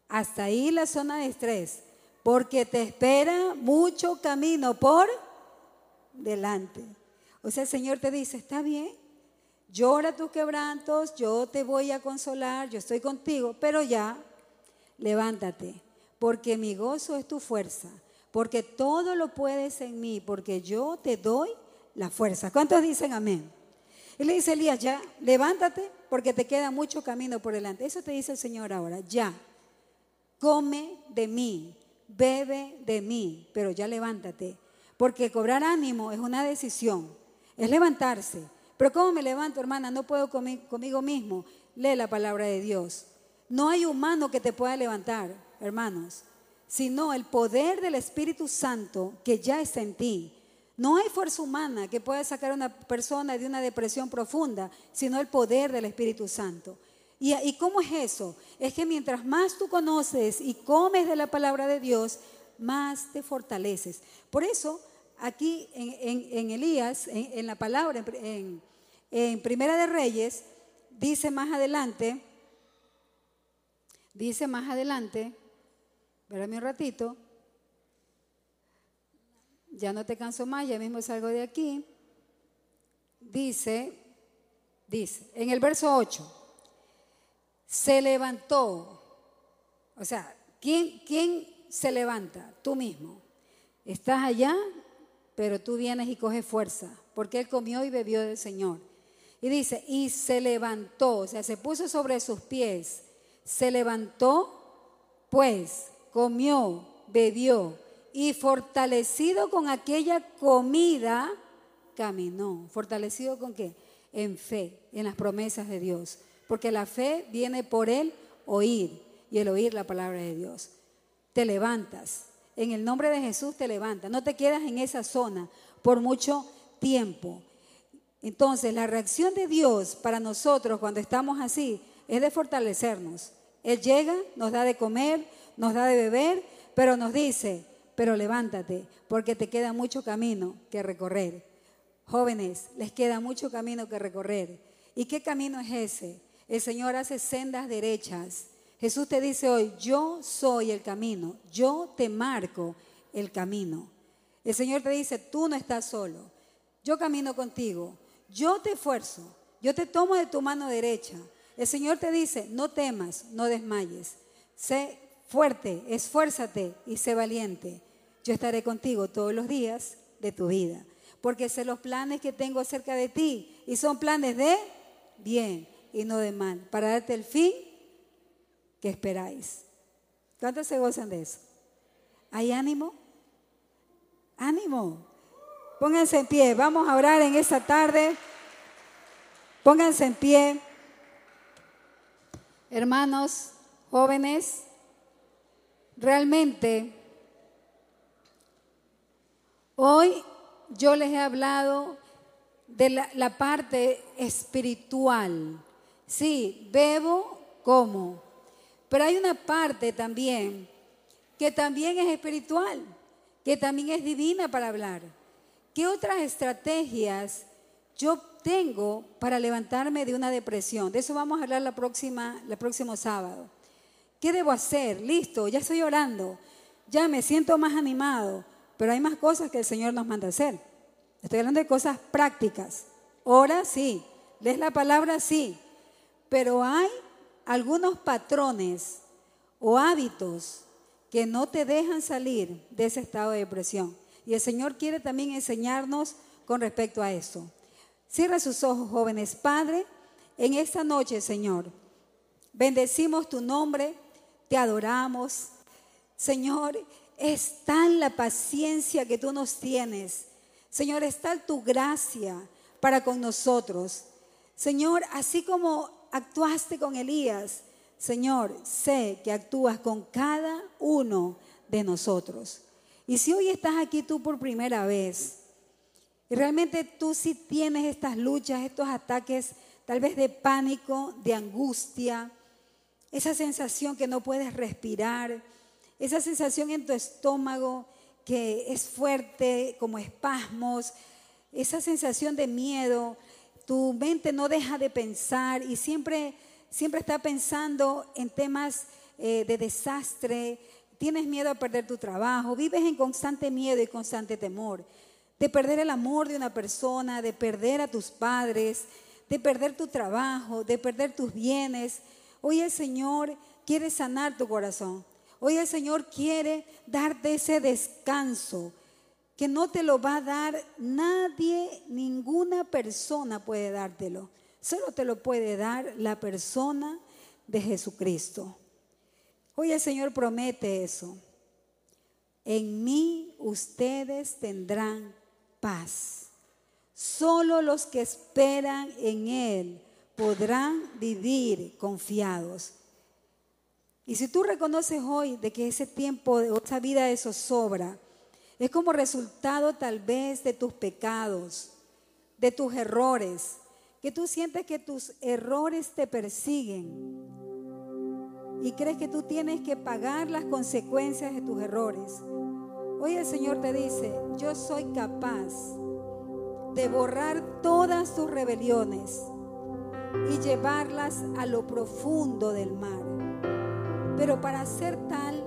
hasta ahí la zona de estrés. porque te espera mucho camino por delante. O sea, el Señor te dice, está bien, llora tus quebrantos, yo te voy a consolar, yo estoy contigo, pero ya, levántate, porque mi gozo es tu fuerza, porque todo lo puedes en mí, porque yo te doy la fuerza. ¿Cuántos dicen amén? Y le dice Elías, ya, levántate, porque te queda mucho camino por delante. Eso te dice el Señor ahora, ya, come de mí, bebe de mí, pero ya levántate. Porque cobrar ánimo es una decisión, es levantarse. Pero ¿cómo me levanto, hermana? No puedo conmigo mismo. Lee la palabra de Dios. No hay humano que te pueda levantar, hermanos, sino el poder del Espíritu Santo que ya está en ti. No hay fuerza humana que pueda sacar a una persona de una depresión profunda, sino el poder del Espíritu Santo. ¿Y, cómo es eso? Es que mientras más tú conoces y comes de la palabra de Dios, más te fortaleces. Por eso, aquí en, Elías, en, la palabra, en, en Primera de Reyes, dice más adelante, dice más adelante, espérame un ratito, ya no te canso más, ya mismo salgo de aquí, dice, dice, en el verso 8, se levantó. O sea, ¿quién, ¿quién se levanta? Tú mismo. Estás allá, pero tú vienes y coges fuerza, porque él comió y bebió del Señor. Y dice, y se levantó, o sea, se puso sobre sus pies, se levantó, pues comió, bebió, y fortalecido con aquella comida, caminó. ¿Fortalecido con qué? En fe, en las promesas de Dios porque la fe viene por el oír y el oír la palabra de Dios. Te levantas, en el nombre de Jesús te levantas, no te quedas en esa zona por mucho tiempo. Entonces, la reacción de Dios para nosotros cuando estamos así es de fortalecernos. Él llega, nos da de comer, nos da de beber, pero nos dice, pero levántate, porque te queda mucho camino que recorrer. Jóvenes, les queda mucho camino que recorrer. ¿Y qué camino es ese? El Señor hace sendas derechas. Jesús te dice hoy, yo soy el camino, yo te marco el camino. El Señor te dice, tú no estás solo, yo camino contigo, yo te esfuerzo, yo te tomo de tu mano derecha. El Señor te dice, no temas, no desmayes, sé fuerte, esfuérzate y sé valiente. Yo estaré contigo todos los días de tu vida, porque sé los planes que tengo acerca de ti y son planes de bien y no de mal, para darte el fin que esperáis. ¿Cuántos se gozan de eso? ¿Hay ánimo? Ánimo. Pónganse en pie. Vamos a orar en esta tarde. Pónganse en pie. Hermanos, jóvenes, realmente hoy yo les he hablado de la, parte espiritual Sí, bebo, como. Pero hay una parte también que también es espiritual, que también es divina para hablar. ¿Qué otras estrategias yo tengo para levantarme de una depresión? De eso vamos a hablar la próxima, el próximo sábado. ¿Qué debo hacer? Listo, ya estoy orando, ya me siento más animado, pero hay más cosas que el Señor nos manda hacer. Estoy hablando de cosas prácticas. Ora, sí. ¿Lees la palabra? Sí. Pero hay algunos patrones o hábitos que no te dejan salir de ese estado de depresión. Y el Señor quiere también enseñarnos con respecto a eso. Cierra sus ojos, jóvenes. Padre, en esta noche, Señor, bendecimos tu nombre, te adoramos. Señor, es tan la paciencia que tú nos tienes. Señor, está tu gracia para con nosotros. Señor, así como actuaste con Elías, Señor, sé que actúas con cada uno de nosotros. Y si hoy estás aquí tú por primera vez, y realmente tú sí tienes estas luchas, estos ataques tal vez de pánico, de angustia, esa sensación que no puedes respirar, esa sensación en tu estómago que es fuerte, como espasmos, esa sensación de miedo, tu mente no deja de pensar y siempre, siempre está pensando en temas eh, de desastre, tienes miedo a perder tu trabajo, vives en constante miedo y constante temor de perder el amor de una persona, de perder a tus padres, de perder tu trabajo, de perder tus bienes. Hoy el Señor quiere sanar tu corazón. Hoy el Señor quiere darte ese descanso que no te lo va a dar nadie, ninguna persona puede dártelo. Solo te lo puede dar la persona de Jesucristo. Hoy el Señor promete eso. En mí ustedes tendrán paz. Solo los que esperan en Él podrán vivir confiados. Y si tú reconoces hoy de que ese tiempo, esa vida de zozobra, es como resultado tal vez de tus pecados, de tus errores, que tú sientes que tus errores te persiguen y crees que tú tienes que pagar las consecuencias de tus errores. Hoy el Señor te dice, yo soy capaz de borrar todas tus rebeliones y llevarlas a lo profundo del mar. Pero para hacer tal,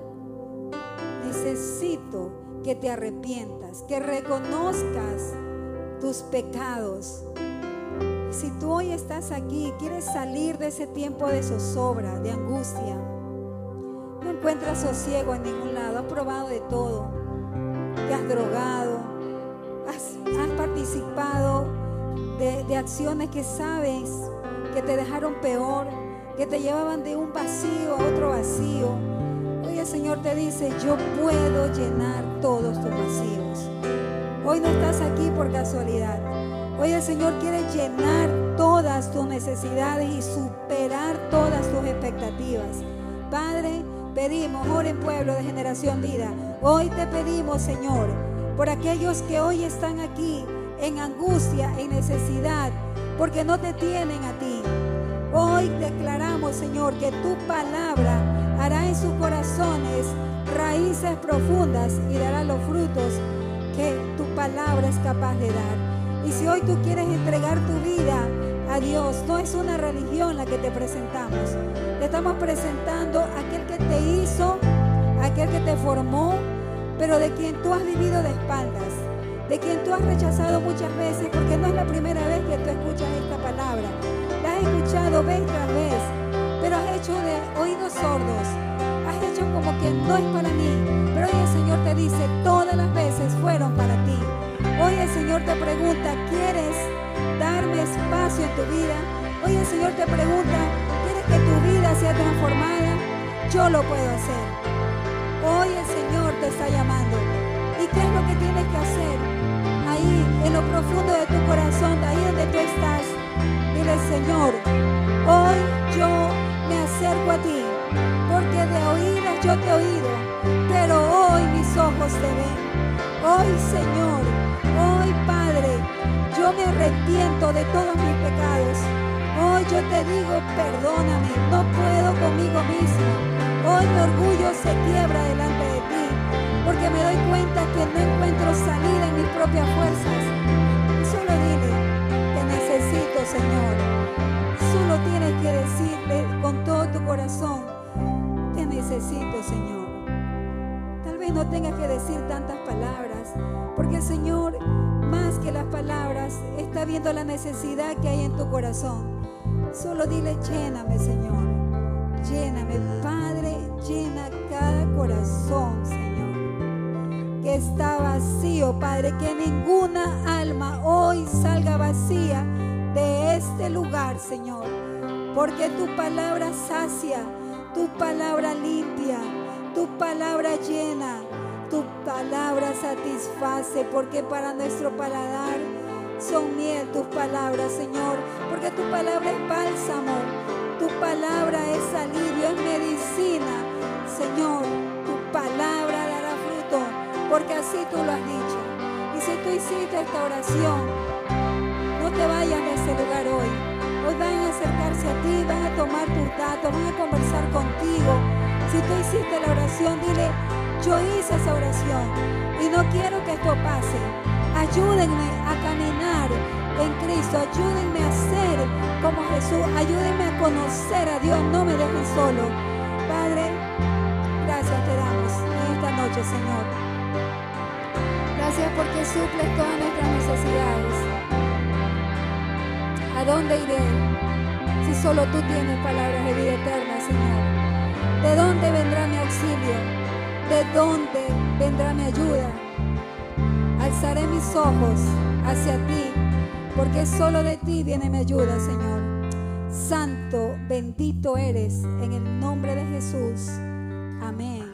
necesito que te arrepientas, que reconozcas tus pecados. Si tú hoy estás aquí, quieres salir de ese tiempo de zozobra, de angustia, no encuentras sosiego en ningún lado, has probado de todo, te has drogado, has, participado de acciones que sabes que te dejaron peor, que te llevaban de un vacío a otro vacío. Hoy el Señor te dice, yo puedo llenar todos tus vacíos. Hoy no estás aquí por casualidad. Hoy el Señor quiere llenar todas tus necesidades y superar todas tus expectativas. Padre, pedimos, en pueblo de generación vida. Hoy te pedimos, Señor, por aquellos que hoy están aquí en angustia, en necesidad, porque no te tienen a ti. Hoy declaramos, Señor, que tu palabra hará en sus corazones raíces profundas y dará los frutos que tu palabra es capaz de dar. Y si hoy tú quieres entregar tu vida a Dios, no es una religión la que te presentamos. Te estamos presentando aquel que te hizo, aquel que te formó, pero de quien tú has vivido de espaldas, de quien tú has rechazado muchas veces, porque no es la primera vez que tú escuchas esta palabra. Has escuchado vez tras vez, pero has hecho de oídos sordos. Has hecho como que no es para mí. Pero hoy el Señor te dice, todas las veces fueron para ti. Hoy el Señor te pregunta, ¿quieres darme espacio en tu vida? Hoy el Señor te pregunta, ¿quieres que tu vida sea transformada? Yo lo puedo hacer. Hoy el Señor te está llamando. ¿Y qué es lo que tienes que hacer? Ahí, en lo profundo de tu corazón, ahí donde tú estás. Señor, hoy yo me acerco a ti, porque de oídas yo te he oído, pero hoy mis ojos te ven. Hoy, Señor, hoy, Padre, yo me arrepiento de todos mis pecados. Hoy yo te digo, perdóname, no puedo conmigo mismo. Hoy mi orgullo se quiebra delante de ti, porque me doy cuenta que no encuentro salida en mis propias fuerzas. Solo dile, Señor. Solo tienes que decirle con todo tu corazón, te necesito, Señor. Tal vez no tengas que decir tantas palabras, porque el Señor más que las palabras, está viendo la necesidad que hay en tu corazón. Solo dile, lléname, Señor. Lléname, Padre, llena cada corazón, Señor. Que está vacío, Padre, que ninguna alma hoy salga vacía de este lugar, Señor. Porque tu palabra sacia, tu palabra limpia, tu palabra llena tu palabra satisface, porque para nuestro paladar son miel tus palabras, Señor. Porque tu palabra es bálsamo, tu palabra es alivio, es medicina. Señor, tu palabra dará fruto, porque así tú lo has dicho. Y si tú hiciste esta oración, te vayas de ese lugar hoy. Hoy van a acercarse a ti, van a tomar tus datos, van a conversar contigo. Si tú hiciste la oración, dile, yo hice esa oración y no quiero que esto pase. Ayúdenme a caminar en Cristo. Ayúdenme a ser como Jesús. Ayúdenme a conocer a Dios. No me dejen solo. Padre, gracias te damos. noche, Señor. Gracias porque suples todas nuestras necesidades. ¿A dónde iré si solo tú tienes palabras de vida eterna, Señor? ¿De dónde vendrá mi auxilio? ¿De dónde vendrá mi ayuda? Alzaré mis ojos hacia ti, porque solo de ti viene mi ayuda, Señor. Santo, bendito eres en el nombre de Jesús. Amén.